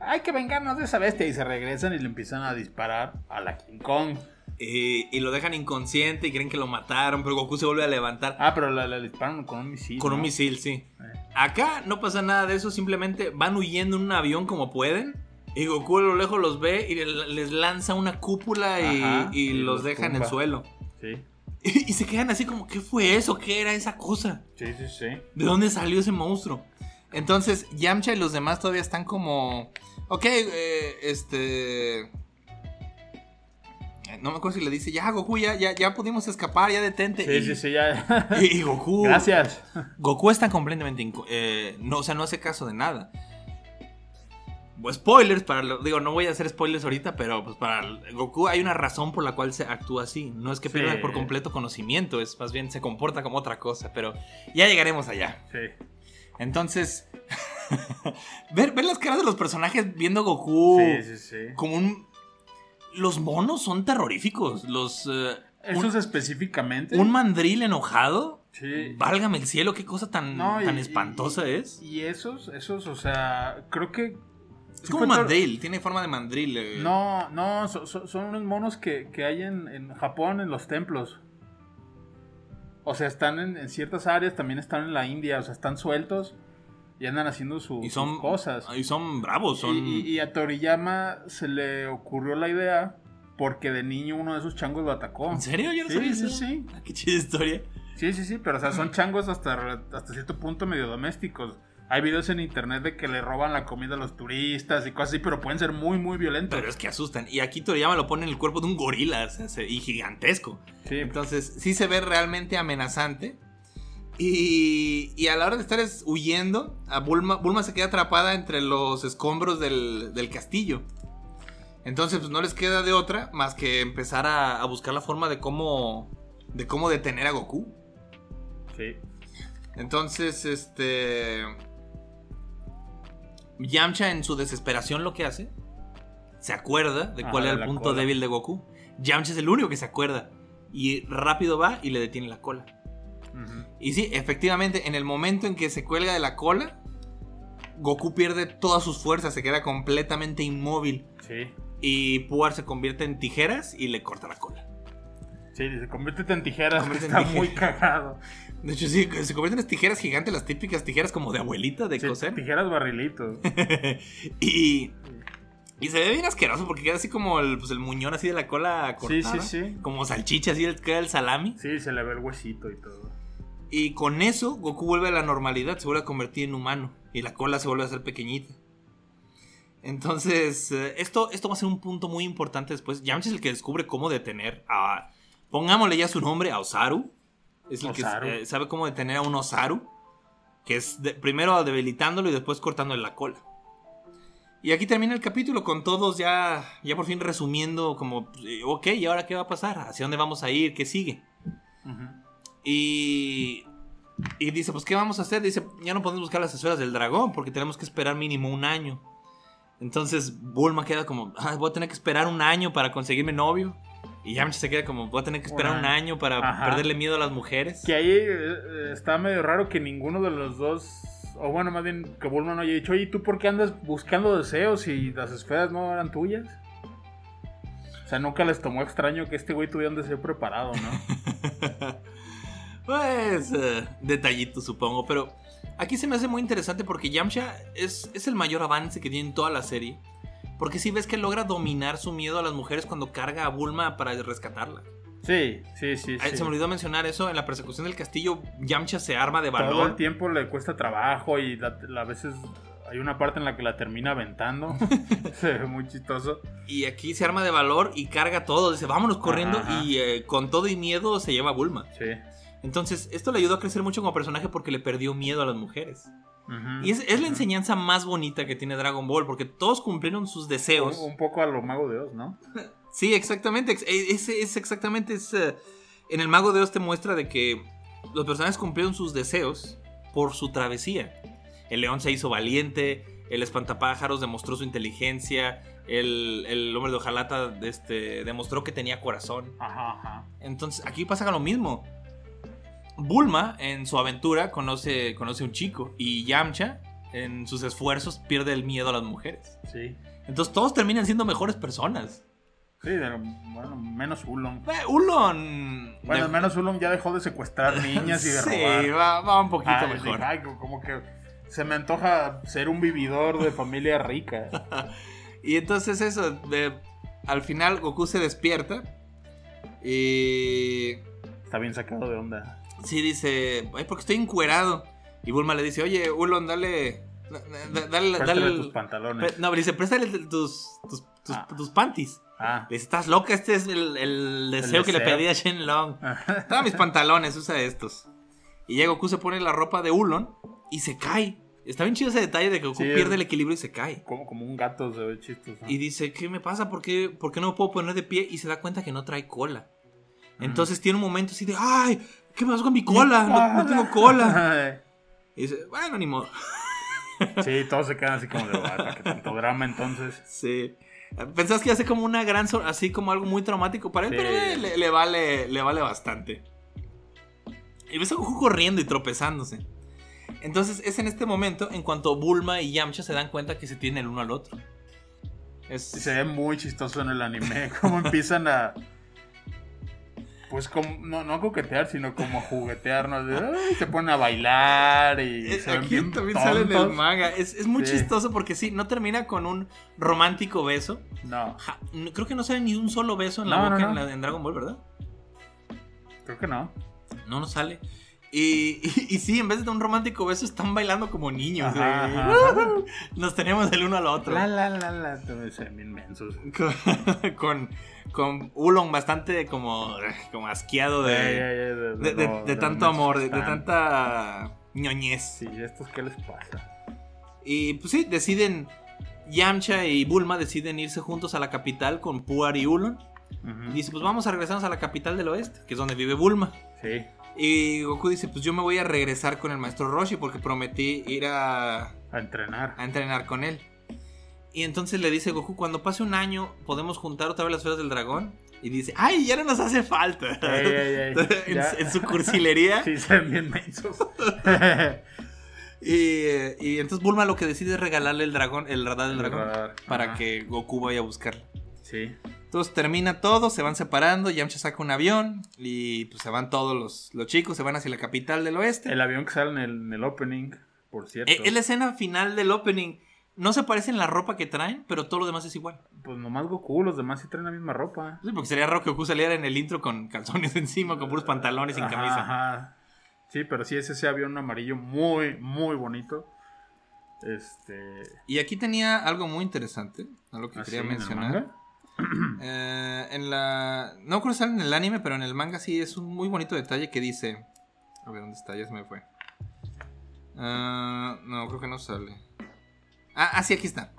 Hay que vengarnos de esa bestia. Y se regresan y le empiezan a disparar a la King Kong. Eh, y lo dejan inconsciente y creen que lo mataron. Pero Goku se vuelve a levantar Ah, pero la, la disparan con un misil. con un misil, sí. Eh. Acá no pasa nada de eso, simplemente van huyendo en un avión como pueden. Y Goku a lo lejos los ve y le- les lanza una cúpula y, Ajá, y y los los deja en el suelo. Sí, Y, y se quedan así como, ¿qué fue eso? ¿Qué era esa cosa? sí, sí, sí. ¿De dónde salió ese monstruo? Entonces, Yamcha y los demás todavía están como. Ok, eh, este. Eh, No me acuerdo si le dice, ya Goku, ya, ya, ya pudimos escapar, ya detente. Sí, y, sí, sí, ya. y- y Goku. Gracias. Goku está completamente. eh, no, o sea, no hace caso de nada. Spoilers, para lo- digo, no voy a hacer spoilers ahorita, pero pues para Goku hay una razón por la cual se actúa así. No es que Sí. pierda por completo conocimiento, es más bien se comporta como otra cosa, pero ya llegaremos allá. Sí. Entonces, ver, ver las caras de los personajes viendo Goku Sí, sí, sí. como un... Los monos son terroríficos. Los... eh, Esos un, específicamente. un mandril enojado. Sí. Válgame el cielo, qué cosa tan, No, tan y- espantosa y- es. Y esos, esos, o sea, creo que. Es como un mandril, tiene forma de mandril. eh. No, no, so- so- son unos monos que, que hay en, en Japón, en los templos. O sea, están en, en ciertas áreas, también están en la India, o sea, están sueltos y andan haciendo su- Y son sus cosas. Y son bravos, son... Y, y- y a Toriyama se le ocurrió la idea porque de niño uno de esos changos lo atacó. ¿En serio? Yo no Sí, sabía sí, eso. sí. Ah, qué chida historia. Sí, sí, sí, pero o sea, son changos hasta, hasta cierto punto medio domésticos. Hay videos en internet de que le roban la comida a los turistas y cosas así, pero pueden ser muy, muy violentos. Pero es que asustan. Y aquí Toriyama lo pone en el cuerpo de un gorila, o sea, se- y gigantesco. Sí, Entonces, sí se ve realmente amenazante. Y, y a la hora de estar es- huyendo, a Bulma, Bulma se queda atrapada entre los escombros del, del castillo. Entonces, pues no les queda de otra más que empezar a, a buscar la forma de cómo, de cómo detener a Goku. sí. Entonces, este. Yamcha, en su desesperación, lo que hace. Se acuerda de cuál de era el punto cola. débil de Goku. Yamcha es el único que se acuerda. Y rápido va y le detiene la cola. Y sí, efectivamente, en el momento en que se cuelga de la cola, Goku pierde todas sus fuerzas, se queda completamente inmóvil. Sí. Y Puar se convierte en tijeras y le corta la cola. Sí, dice, conviértete en tijeras, en está muy cagado. De hecho, sí, se convierten en tijeras gigantes, las típicas tijeras como de abuelita de Sí, coser. tijeras barrilitos. y, y se ve bien asqueroso porque queda así como el, pues, el muñón así de la cola Sí, cortada. sí, sí. Como salchicha, así el- queda el salami. Sí, se le ve el huesito y todo. Y con eso, Goku vuelve a la normalidad, se vuelve a convertir en humano. Y la cola se vuelve a hacer pequeñita. Entonces, eh, esto, esto va a ser un punto muy importante después. Yamcha es el que descubre cómo detener a. Pongámosle ya su nombre, a Osaru. Es el Osaru. que eh, sabe cómo detener a un Osaru. Que es de- primero debilitándolo y después cortándole la cola. Y aquí termina el capítulo con todos ya, ya por fin resumiendo como, eh, ok, ¿y ahora qué va a pasar? ¿Hacia dónde vamos a ir? ¿Qué sigue? Ujú. Y, y dice, pues, ¿qué vamos a hacer? Dice, ya no podemos buscar las esferas del dragón porque tenemos que esperar mínimo un año. Entonces Bulma queda como, "Ah, voy a tener que esperar un año para conseguirme novio. Y Yamcha se queda como, voy a tener que esperar Un un año. para Ajá. perderle miedo a las mujeres. Que ahí eh, eh, está medio raro que ninguno de los dos, o bueno, más bien que Bulma no haya dicho, oye, ¿y ¿tú por qué andas buscando deseos y las esferas no eran tuyas? O sea, nunca les tomó extraño que este güey tuviera un deseo preparado, ¿no? Pues, eh, detallito supongo, pero aquí se me hace muy interesante porque Yamcha es, es el mayor avance que tiene en toda la serie. Porque si ves que logra dominar su miedo a las mujeres cuando carga a Bulma para rescatarla. Sí, sí, sí. Ay, sí. Se me olvidó mencionar eso, en la persecución del castillo, Yamcha se arma de Todo el valor. tiempo le cuesta trabajo y la- la- a veces hay una parte en la que la termina aventando. Se ve muy chistoso. Y aquí se arma de valor y carga todo. Dice, vámonos corriendo. Ajá. Y eh, con todo y miedo se lleva a Bulma. Sí. Entonces, esto le ayudó a crecer mucho como personaje porque le perdió miedo a las mujeres. Y es, es la enseñanza más bonita que tiene Dragon Ball porque todos cumplieron sus deseos. Un, un poco a lo mago de Oz, ¿no? Sí, exactamente. ex- e- es exactamente. es, eh, en el Mago de Oz te muestra de que los personajes cumplieron sus deseos por su travesía. El león se hizo valiente, el espantapájaros demostró su inteligencia, el, el hombre de hojalata este, demostró que tenía corazón. Ajá, ajá. Entonces aquí pasa lo mismo. Bulma en su aventura conoce, conoce un chico y Yamcha en sus esfuerzos pierde el miedo a las mujeres. Sí. Entonces todos terminan siendo mejores personas. Sí, de- bueno, menos Ulon. Eh, Ulon. Bueno, de- menos Ulon ya dejó de secuestrar niñas y de sí, robar. va, va un poquito Ay, mejor. ay, como que se me antoja ser un vividor de familia rica. Y entonces eso, de- al final Goku se despierta y Está bien sacado de onda. Sí dice, ay, porque estoy encuerado. Y Bulma le dice, oye, Ulon, dale, da- da- dale, Préstale dale- tus pantalones. no, le dice, préstale tus, tus, tus, Ah. tus panties. Ah. Le dice, estás loca, este es el, el deseo que le pedí a Shenlong. Toma mis pantalones, usa estos. Y ya Goku se pone la ropa de Ulon y se cae. Está bien chido ese detalle de que Goku Sí, pierde el equilibrio y se cae. como, como un gato se ve chistoso. Y dice, ¿qué me pasa? ¿Por qué, por qué no me puedo poner de pie? Y se da cuenta que no trae cola. Entonces tiene un momento así de, ¡ay! ¿Qué pasó con mi cola? No, no tengo cola. Y dice, bueno, ni modo. Sí, todos se quedan así como de bata, que tanto drama entonces. Sí. Pensás que hace como una gran, así como algo muy traumático para él, Sí. pero le, le vale, le vale bastante. Y ves a Goku corriendo y tropezándose. Entonces es en este momento, en cuanto Bulma y Yamcha se dan cuenta que se tienen el uno al otro. Es, Y se ve muy chistoso en el anime, como empiezan a... Pues como, no, no coquetear, sino como a juguetear, ¿no? De, "Ay", se ponen a bailar y es- se ven aquí bien también sale en el tontos. manga. Es, es muy Sí. chistoso porque sí, no termina con un romántico beso. No, Ja, creo que no sale ni un solo beso en la No, boca no, En, la- en Dragon Ball, ¿verdad? creo que no. No, no sale. Y, y, y sí, en vez de un romántico beso, están bailando como niños. Nos tenemos el uno al otro. La, la, la, la, inmensos. Con, con, con Ulon bastante como, como asqueado de, de, de- lo- de tanto amor, de, tanta ñoñez. Sí, ¿estos qué les pasa? Y pues sí, deciden, Yamcha y Bulma deciden irse juntos a la capital con Puar y Ulon. Y dice, pues vamos a regresarnos a la capital del oeste, que es donde vive Bulma. Sí, Y Goku dice, pues yo me voy a regresar con el maestro Roshi porque prometí ir a, a entrenar. a entrenar con él. Y entonces le dice Goku, cuando pase un año, ¿podemos juntar otra vez las esferas del dragón? Y dice, ¡ay, ya no nos hace falta! Ey, ey, ey, en, su cursilería. Sí, se ven bien mensos. y, y entonces Bulma lo que decide es regalarle el dragón, el radar del El dragón, radar, para ajá. que Goku vaya a buscarlo. Sí. Entonces termina todo, se van separando, Yamcha saca un avión y pues se van todos los, los chicos, se van hacia la capital del oeste. El avión que sale en el, en el opening, por cierto. Eh, Es la escena final del opening. No se parece en la ropa que traen, pero todo lo demás es igual. Pues nomás Goku, los demás sí traen la misma ropa. Sí, porque sería raro que Goku saliera en el intro con calzones encima, con puros pantalones sin Ajá, camisa. ajá. Sí, pero sí es ese avión amarillo muy, muy bonito. Este. Y aquí tenía algo muy interesante, algo que ¿así quería ¿Ah, el mencionar. Eh, en la. No creo que sale en el anime, pero en el manga sí es un muy bonito detalle que dice. A ver, ¿dónde está? Ya se me fue. Ah, no, creo que no sale. Ah, ah, sí, aquí está.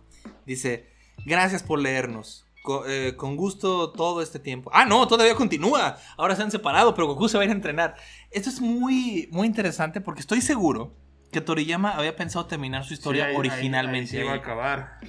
Dice: Gracias por leernos. Eh, con gusto todo este tiempo. Ah, no, todavía continúa. Ahora se han separado, pero Goku se va a ir a entrenar. Esto es muy, muy interesante porque estoy seguro que Toriyama había pensado terminar su historia Sí, ahí- ahí- originalmente. ahí se iba a acabar.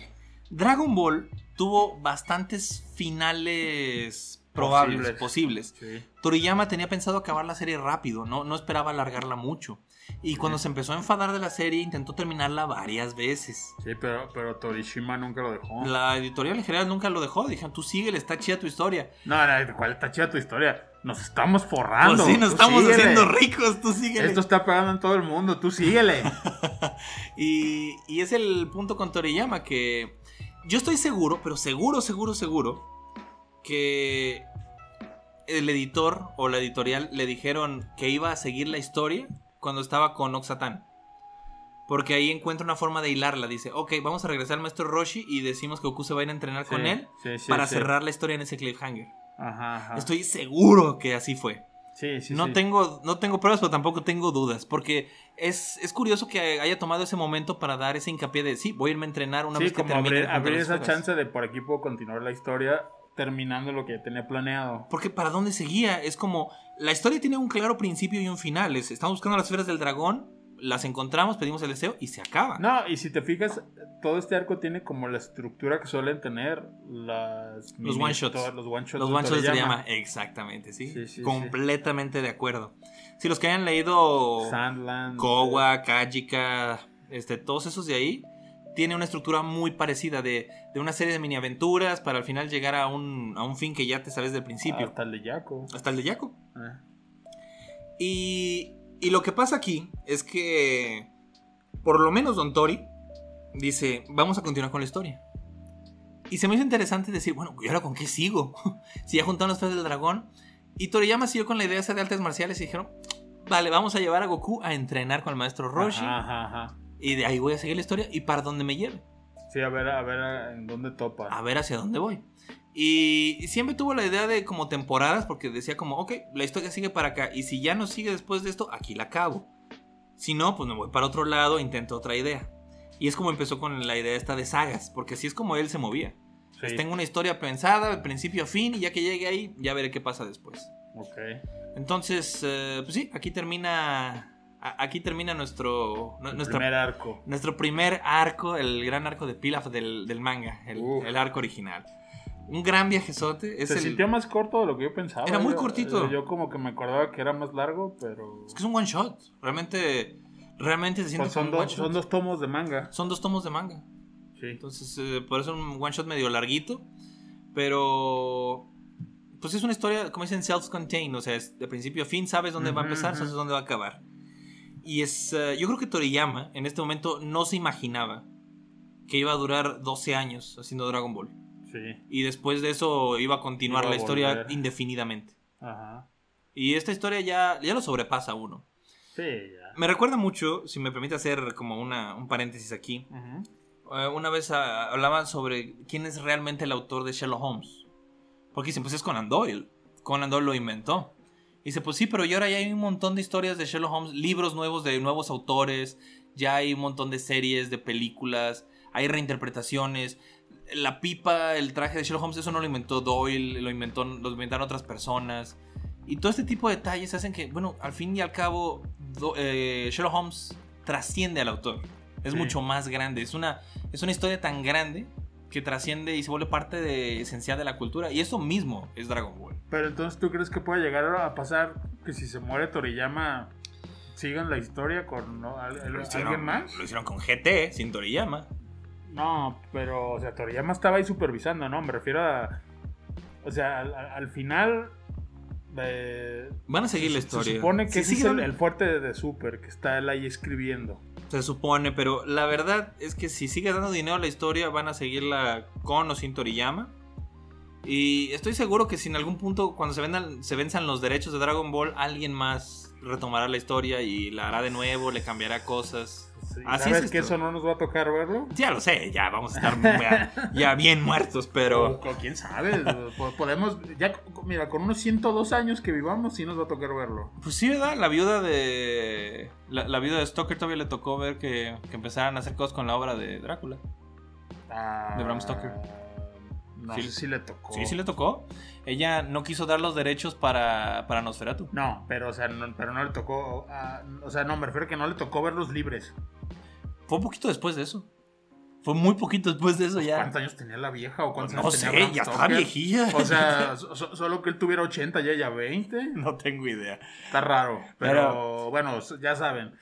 Dragon Ball tuvo bastantes finales probables, posibles. Sí. Toriyama tenía pensado acabar la serie rápido, no, no esperaba alargarla mucho. Y cuando se empezó a enfadar de la serie, intentó terminarla varias veces. Sí, pero, pero Torishima nunca lo dejó. La editorial en general nunca lo dejó. Dijeron, tú síguele, está chida tu historia. No, no, ¿cuál está chida tu historia? Nos estamos forrando. Pues sí, nos estamos síguele. haciendo ricos, tú síguele. Esto está pegando en todo el mundo, tú síguele. Y, y es el punto con Toriyama que yo estoy seguro, pero seguro, seguro, seguro, que el editor o la editorial le dijeron que iba a seguir la historia cuando estaba con Oxatan. Porque ahí encuentra una forma de hilarla. Dice, ok, vamos a regresar al maestro Roshi y decimos que Goku se va a ir a entrenar con él sí, sí, para cerrar la historia en ese cliffhanger. Ajá, ajá. Estoy seguro que así fue. Sí, sí, no, sí. Tengo, no tengo pruebas, pero tampoco tengo dudas. Porque es, es curioso que haya tomado ese momento para dar ese hincapié de sí, voy a irme a entrenar una vez que como termine. abrir, abrir esa chance de por aquí puedo continuar la historia terminando lo que tenía planeado. Porque para dónde seguía, es como la historia tiene un claro principio y un final. Es, estamos buscando las esferas del dragón, las encontramos, pedimos el deseo y se acaba. No, y si te fijas, todo este arco tiene como la estructura que suelen tener las Los one shots. Los one shots. Los de one shots Toriyama. llama, exactamente, sí. Sí, sí, Completamente de acuerdo. Si los que hayan leído Sandland. Kowa, Kajika, este, todos esos de ahí, tiene una estructura muy parecida de, de una serie de mini aventuras para al final llegar a un, a un fin que ya te sabes del principio. Hasta el de Yaco. Hasta el de Yaco. Ah. Y, y lo que pasa aquí es que, por lo menos Don Tori dice, vamos a continuar con la historia. Y se me hizo interesante decir, bueno, ¿y ahora con qué sigo? si ya juntaron las tres del dragón. Y Toriyama siguió con la idea esa de artes marciales y dijeron, vale, vamos a llevar a Goku a entrenar con el maestro Roshi. Ajá, ajá. Y de ahí voy a seguir la historia y para donde me lleve. Sí, a ver, a ver en dónde topa. A ver hacia dónde voy. Y siempre tuvo la idea de como temporadas, porque decía como, ok, la historia sigue para acá. Y si ya no sigue después de esto, aquí la acabo. Si no, pues me voy para otro lado, intento otra idea. Y es como empezó con la idea esta de sagas, porque así es como él se movía. Sí. Pues tengo una historia pensada, de principio a fin, y ya que llegue ahí, ya veré qué pasa después. Ok. Entonces, eh, pues sí, aquí termina a- aquí termina nuestro, nu- nuestro, Primer arco. nuestro primer arco, el gran arco de Pilaf del, del manga, el arco original. Un gran viajezote. Es, Se el- sintió más corto de lo que yo pensaba. Era muy Yo- cortito. Yo, como que me acordaba que era más largo, pero... es que es un one shot. Realmente, realmente se siente Pues son, como un one dos, shot. son dos tomos de manga. Son dos tomos de manga. Sí. Entonces, eh, por eso un one shot medio larguito. Pero. Pues es una historia, como dicen, self-contained. O sea, es de principio a fin, sabes dónde va a empezar, sabes dónde va a acabar. Y es. eh, yo creo que Toriyama en este momento no se imaginaba que iba a durar 12 años haciendo Dragon Ball. Sí. Y después de eso iba a continuar Iba a la historia indefinidamente. Ajá. Y esta historia ya, ya lo sobrepasa uno. Sí, ya. Me recuerda mucho, si me permite hacer como una, un paréntesis aquí. Ujú. Eh, una vez ah, hablaban sobre quién es realmente el autor de Sherlock Holmes. Porque dicen, pues es Conan Doyle. Conan Doyle lo inventó. Y dice, pues sí, pero y ahora ya hay un montón de historias de Sherlock Holmes, libros nuevos de nuevos autores, ya hay un montón de series, de películas, hay reinterpretaciones. La pipa, el traje de Sherlock Holmes, eso no lo inventó Doyle, lo, inventó, lo inventaron otras personas. Y todo este tipo de detalles hacen que, bueno, al fin y al cabo, Do- eh, Sherlock Holmes trasciende al autor. Es Sí. mucho más grande. Es una, es una historia tan grande que trasciende y se vuelve parte de, esencial de la cultura. Y eso mismo es Dragon Ball. Pero entonces, ¿tú crees que puede llegar a pasar que si se muere Toriyama sigan la historia con ¿no? al- al- alguien más? Lo hicieron con GT, sin Toriyama. No, pero, o sea, Toriyama estaba ahí supervisando, ¿no? Me refiero a. O sea, al, al- al final. eh, Van a seguir la historia. Se supone que Sí, ese es el fuerte de, de Super, que está él ahí escribiendo. Se supone, pero la verdad es que si sigue dando dinero a la historia, van a seguirla con o sin Toriyama. Y estoy seguro que si en algún punto, cuando se, vendan, se venzan los derechos de Dragon Ball, alguien más retomará la historia y la hará de nuevo, le cambiará cosas. Sí, Así ¿Sabes es que eso no nos va a tocar verlo? Ya lo sé, ya vamos a estar ya, ya bien muertos, pero... O- quién sabe, po- podemos, ya, mira, con unos 102 años que vivamos, sí nos va a tocar verlo. Pues sí, ¿verdad? La viuda de... La, la viuda de Stoker todavía le tocó ver que, que empezaran a hacer cosas con la obra de Drácula. Ah, De Bram Stoker. No Sí. sé si le tocó. Sí, sí le tocó. Ella no quiso dar los derechos para, para Nosferatu. No, pero o sea, no, pero no le tocó, ah, o sea, no, me refiero que no le tocó verlos libres. Fue un poquito después de eso. Fue muy poquito después de eso ya. ¿Cuántos años tenía la vieja o cuántos No años sé, tenía ya estaba viejilla. O sea, so- so- solo que él tuviera 80 y ella 20. no tengo idea. Está raro. Pero, Pero- bueno, ya saben.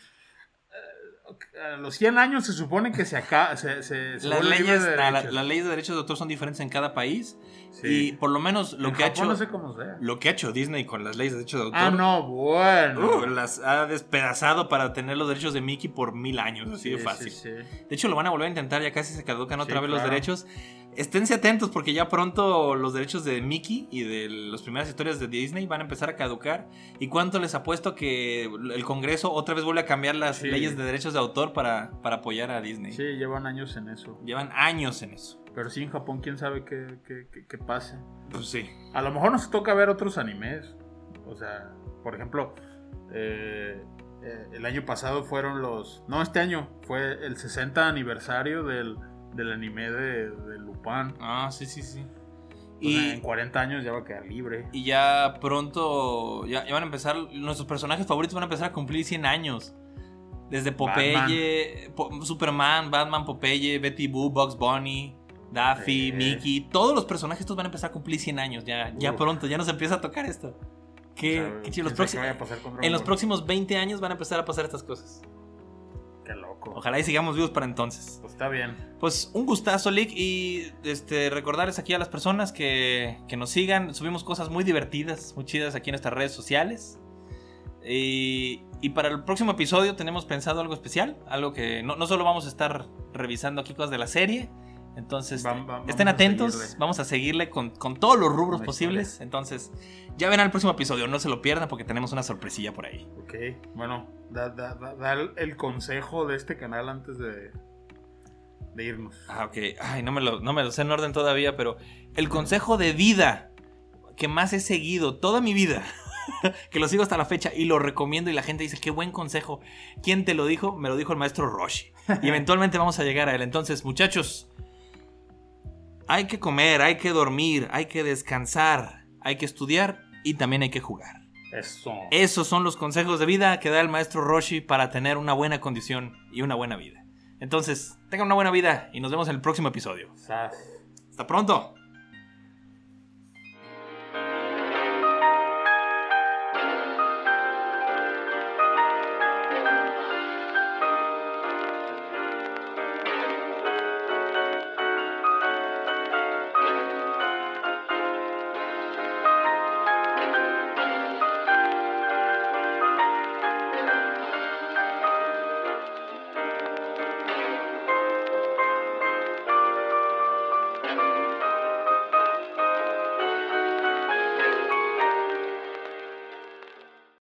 A los 100 años se supone que se acaba. Se, se, se Las leyes, de la- las leyes de derechos de autor son diferentes en cada país. Sí. Y por lo menos lo En que ha hecho. No sé cómo sea. Lo que ha hecho Disney con las leyes de derechos de autor. Ah, no, bueno. uh, las ha despedazado para tener los derechos de Mickey por mil años, así de fácil. sí. De hecho, lo van a volver a intentar, ya casi se caducan otra vez los derechos. Esténse atentos porque ya pronto los derechos de Mickey y de las primeras historias de Disney van a empezar a caducar. ¿Y cuánto les apuesto que el Congreso otra vez vuelve a cambiar las leyes de derechos de autor para, para apoyar a Disney? Sí, llevan años en eso. Llevan años en eso. Pero sí, en Japón, quién sabe qué, qué, qué- qué pase. Pues sí. A lo mejor nos toca ver otros animes. O sea, por ejemplo, eh, eh, el año pasado fueron los. No, este año fue el 60 aniversario del, del anime de, de Lupin. Ah, sí, sí, sí. Y, en 40 años ya va a quedar libre. y ya pronto, ya, ya van a empezar, nuestros personajes favoritos van a empezar a cumplir 100 años. Desde Popeye, Po- Superman, Batman, Popeye, Betty Boo, Bugs Bunny, Daffy, Eh. Mickey, todos los personajes estos van a empezar a cumplir 100 años. Ya, ya Uf. pronto, ya nos empieza a tocar esto. Qué, O sea, qué chido. Los próximos- en los próximos 20 años van a empezar a pasar estas cosas. Qué loco. Ojalá y sigamos vivos para entonces. Pues está bien. Pues un gustazo, Lick, y este, recordarles aquí a las personas que, que nos sigan. Subimos cosas muy divertidas, muy chidas aquí en nuestras redes sociales. Y, y para el próximo episodio tenemos pensado algo especial, algo que no, no solo vamos a estar revisando aquí cosas de la serie. Entonces, estén a atentos, vamos a seguirle con, con todos los rubros Una posibles. Entonces, ya verán el próximo episodio, no se lo pierdan porque tenemos una sorpresilla por ahí. Ok, bueno, da, da- da- el consejo de este canal antes de, de irnos. Ah, ok. Ay, no me, lo, no me lo sé en orden todavía, pero el consejo de vida que más he seguido toda mi vida, que lo sigo hasta la fecha y lo recomiendo y la gente dice, qué buen consejo. ¿Quién te lo dijo? Me lo dijo el maestro Roshi. Y eventualmente vamos a llegar a él. Entonces, muchachos, hay que comer, hay que dormir, hay que descansar, hay que estudiar y también hay que jugar. Eso. Esos son los consejos de vida que da el maestro Roshi para tener una buena condición y una buena vida. Entonces, tengan una buena vida y nos vemos en el próximo episodio. Sas. Hasta pronto.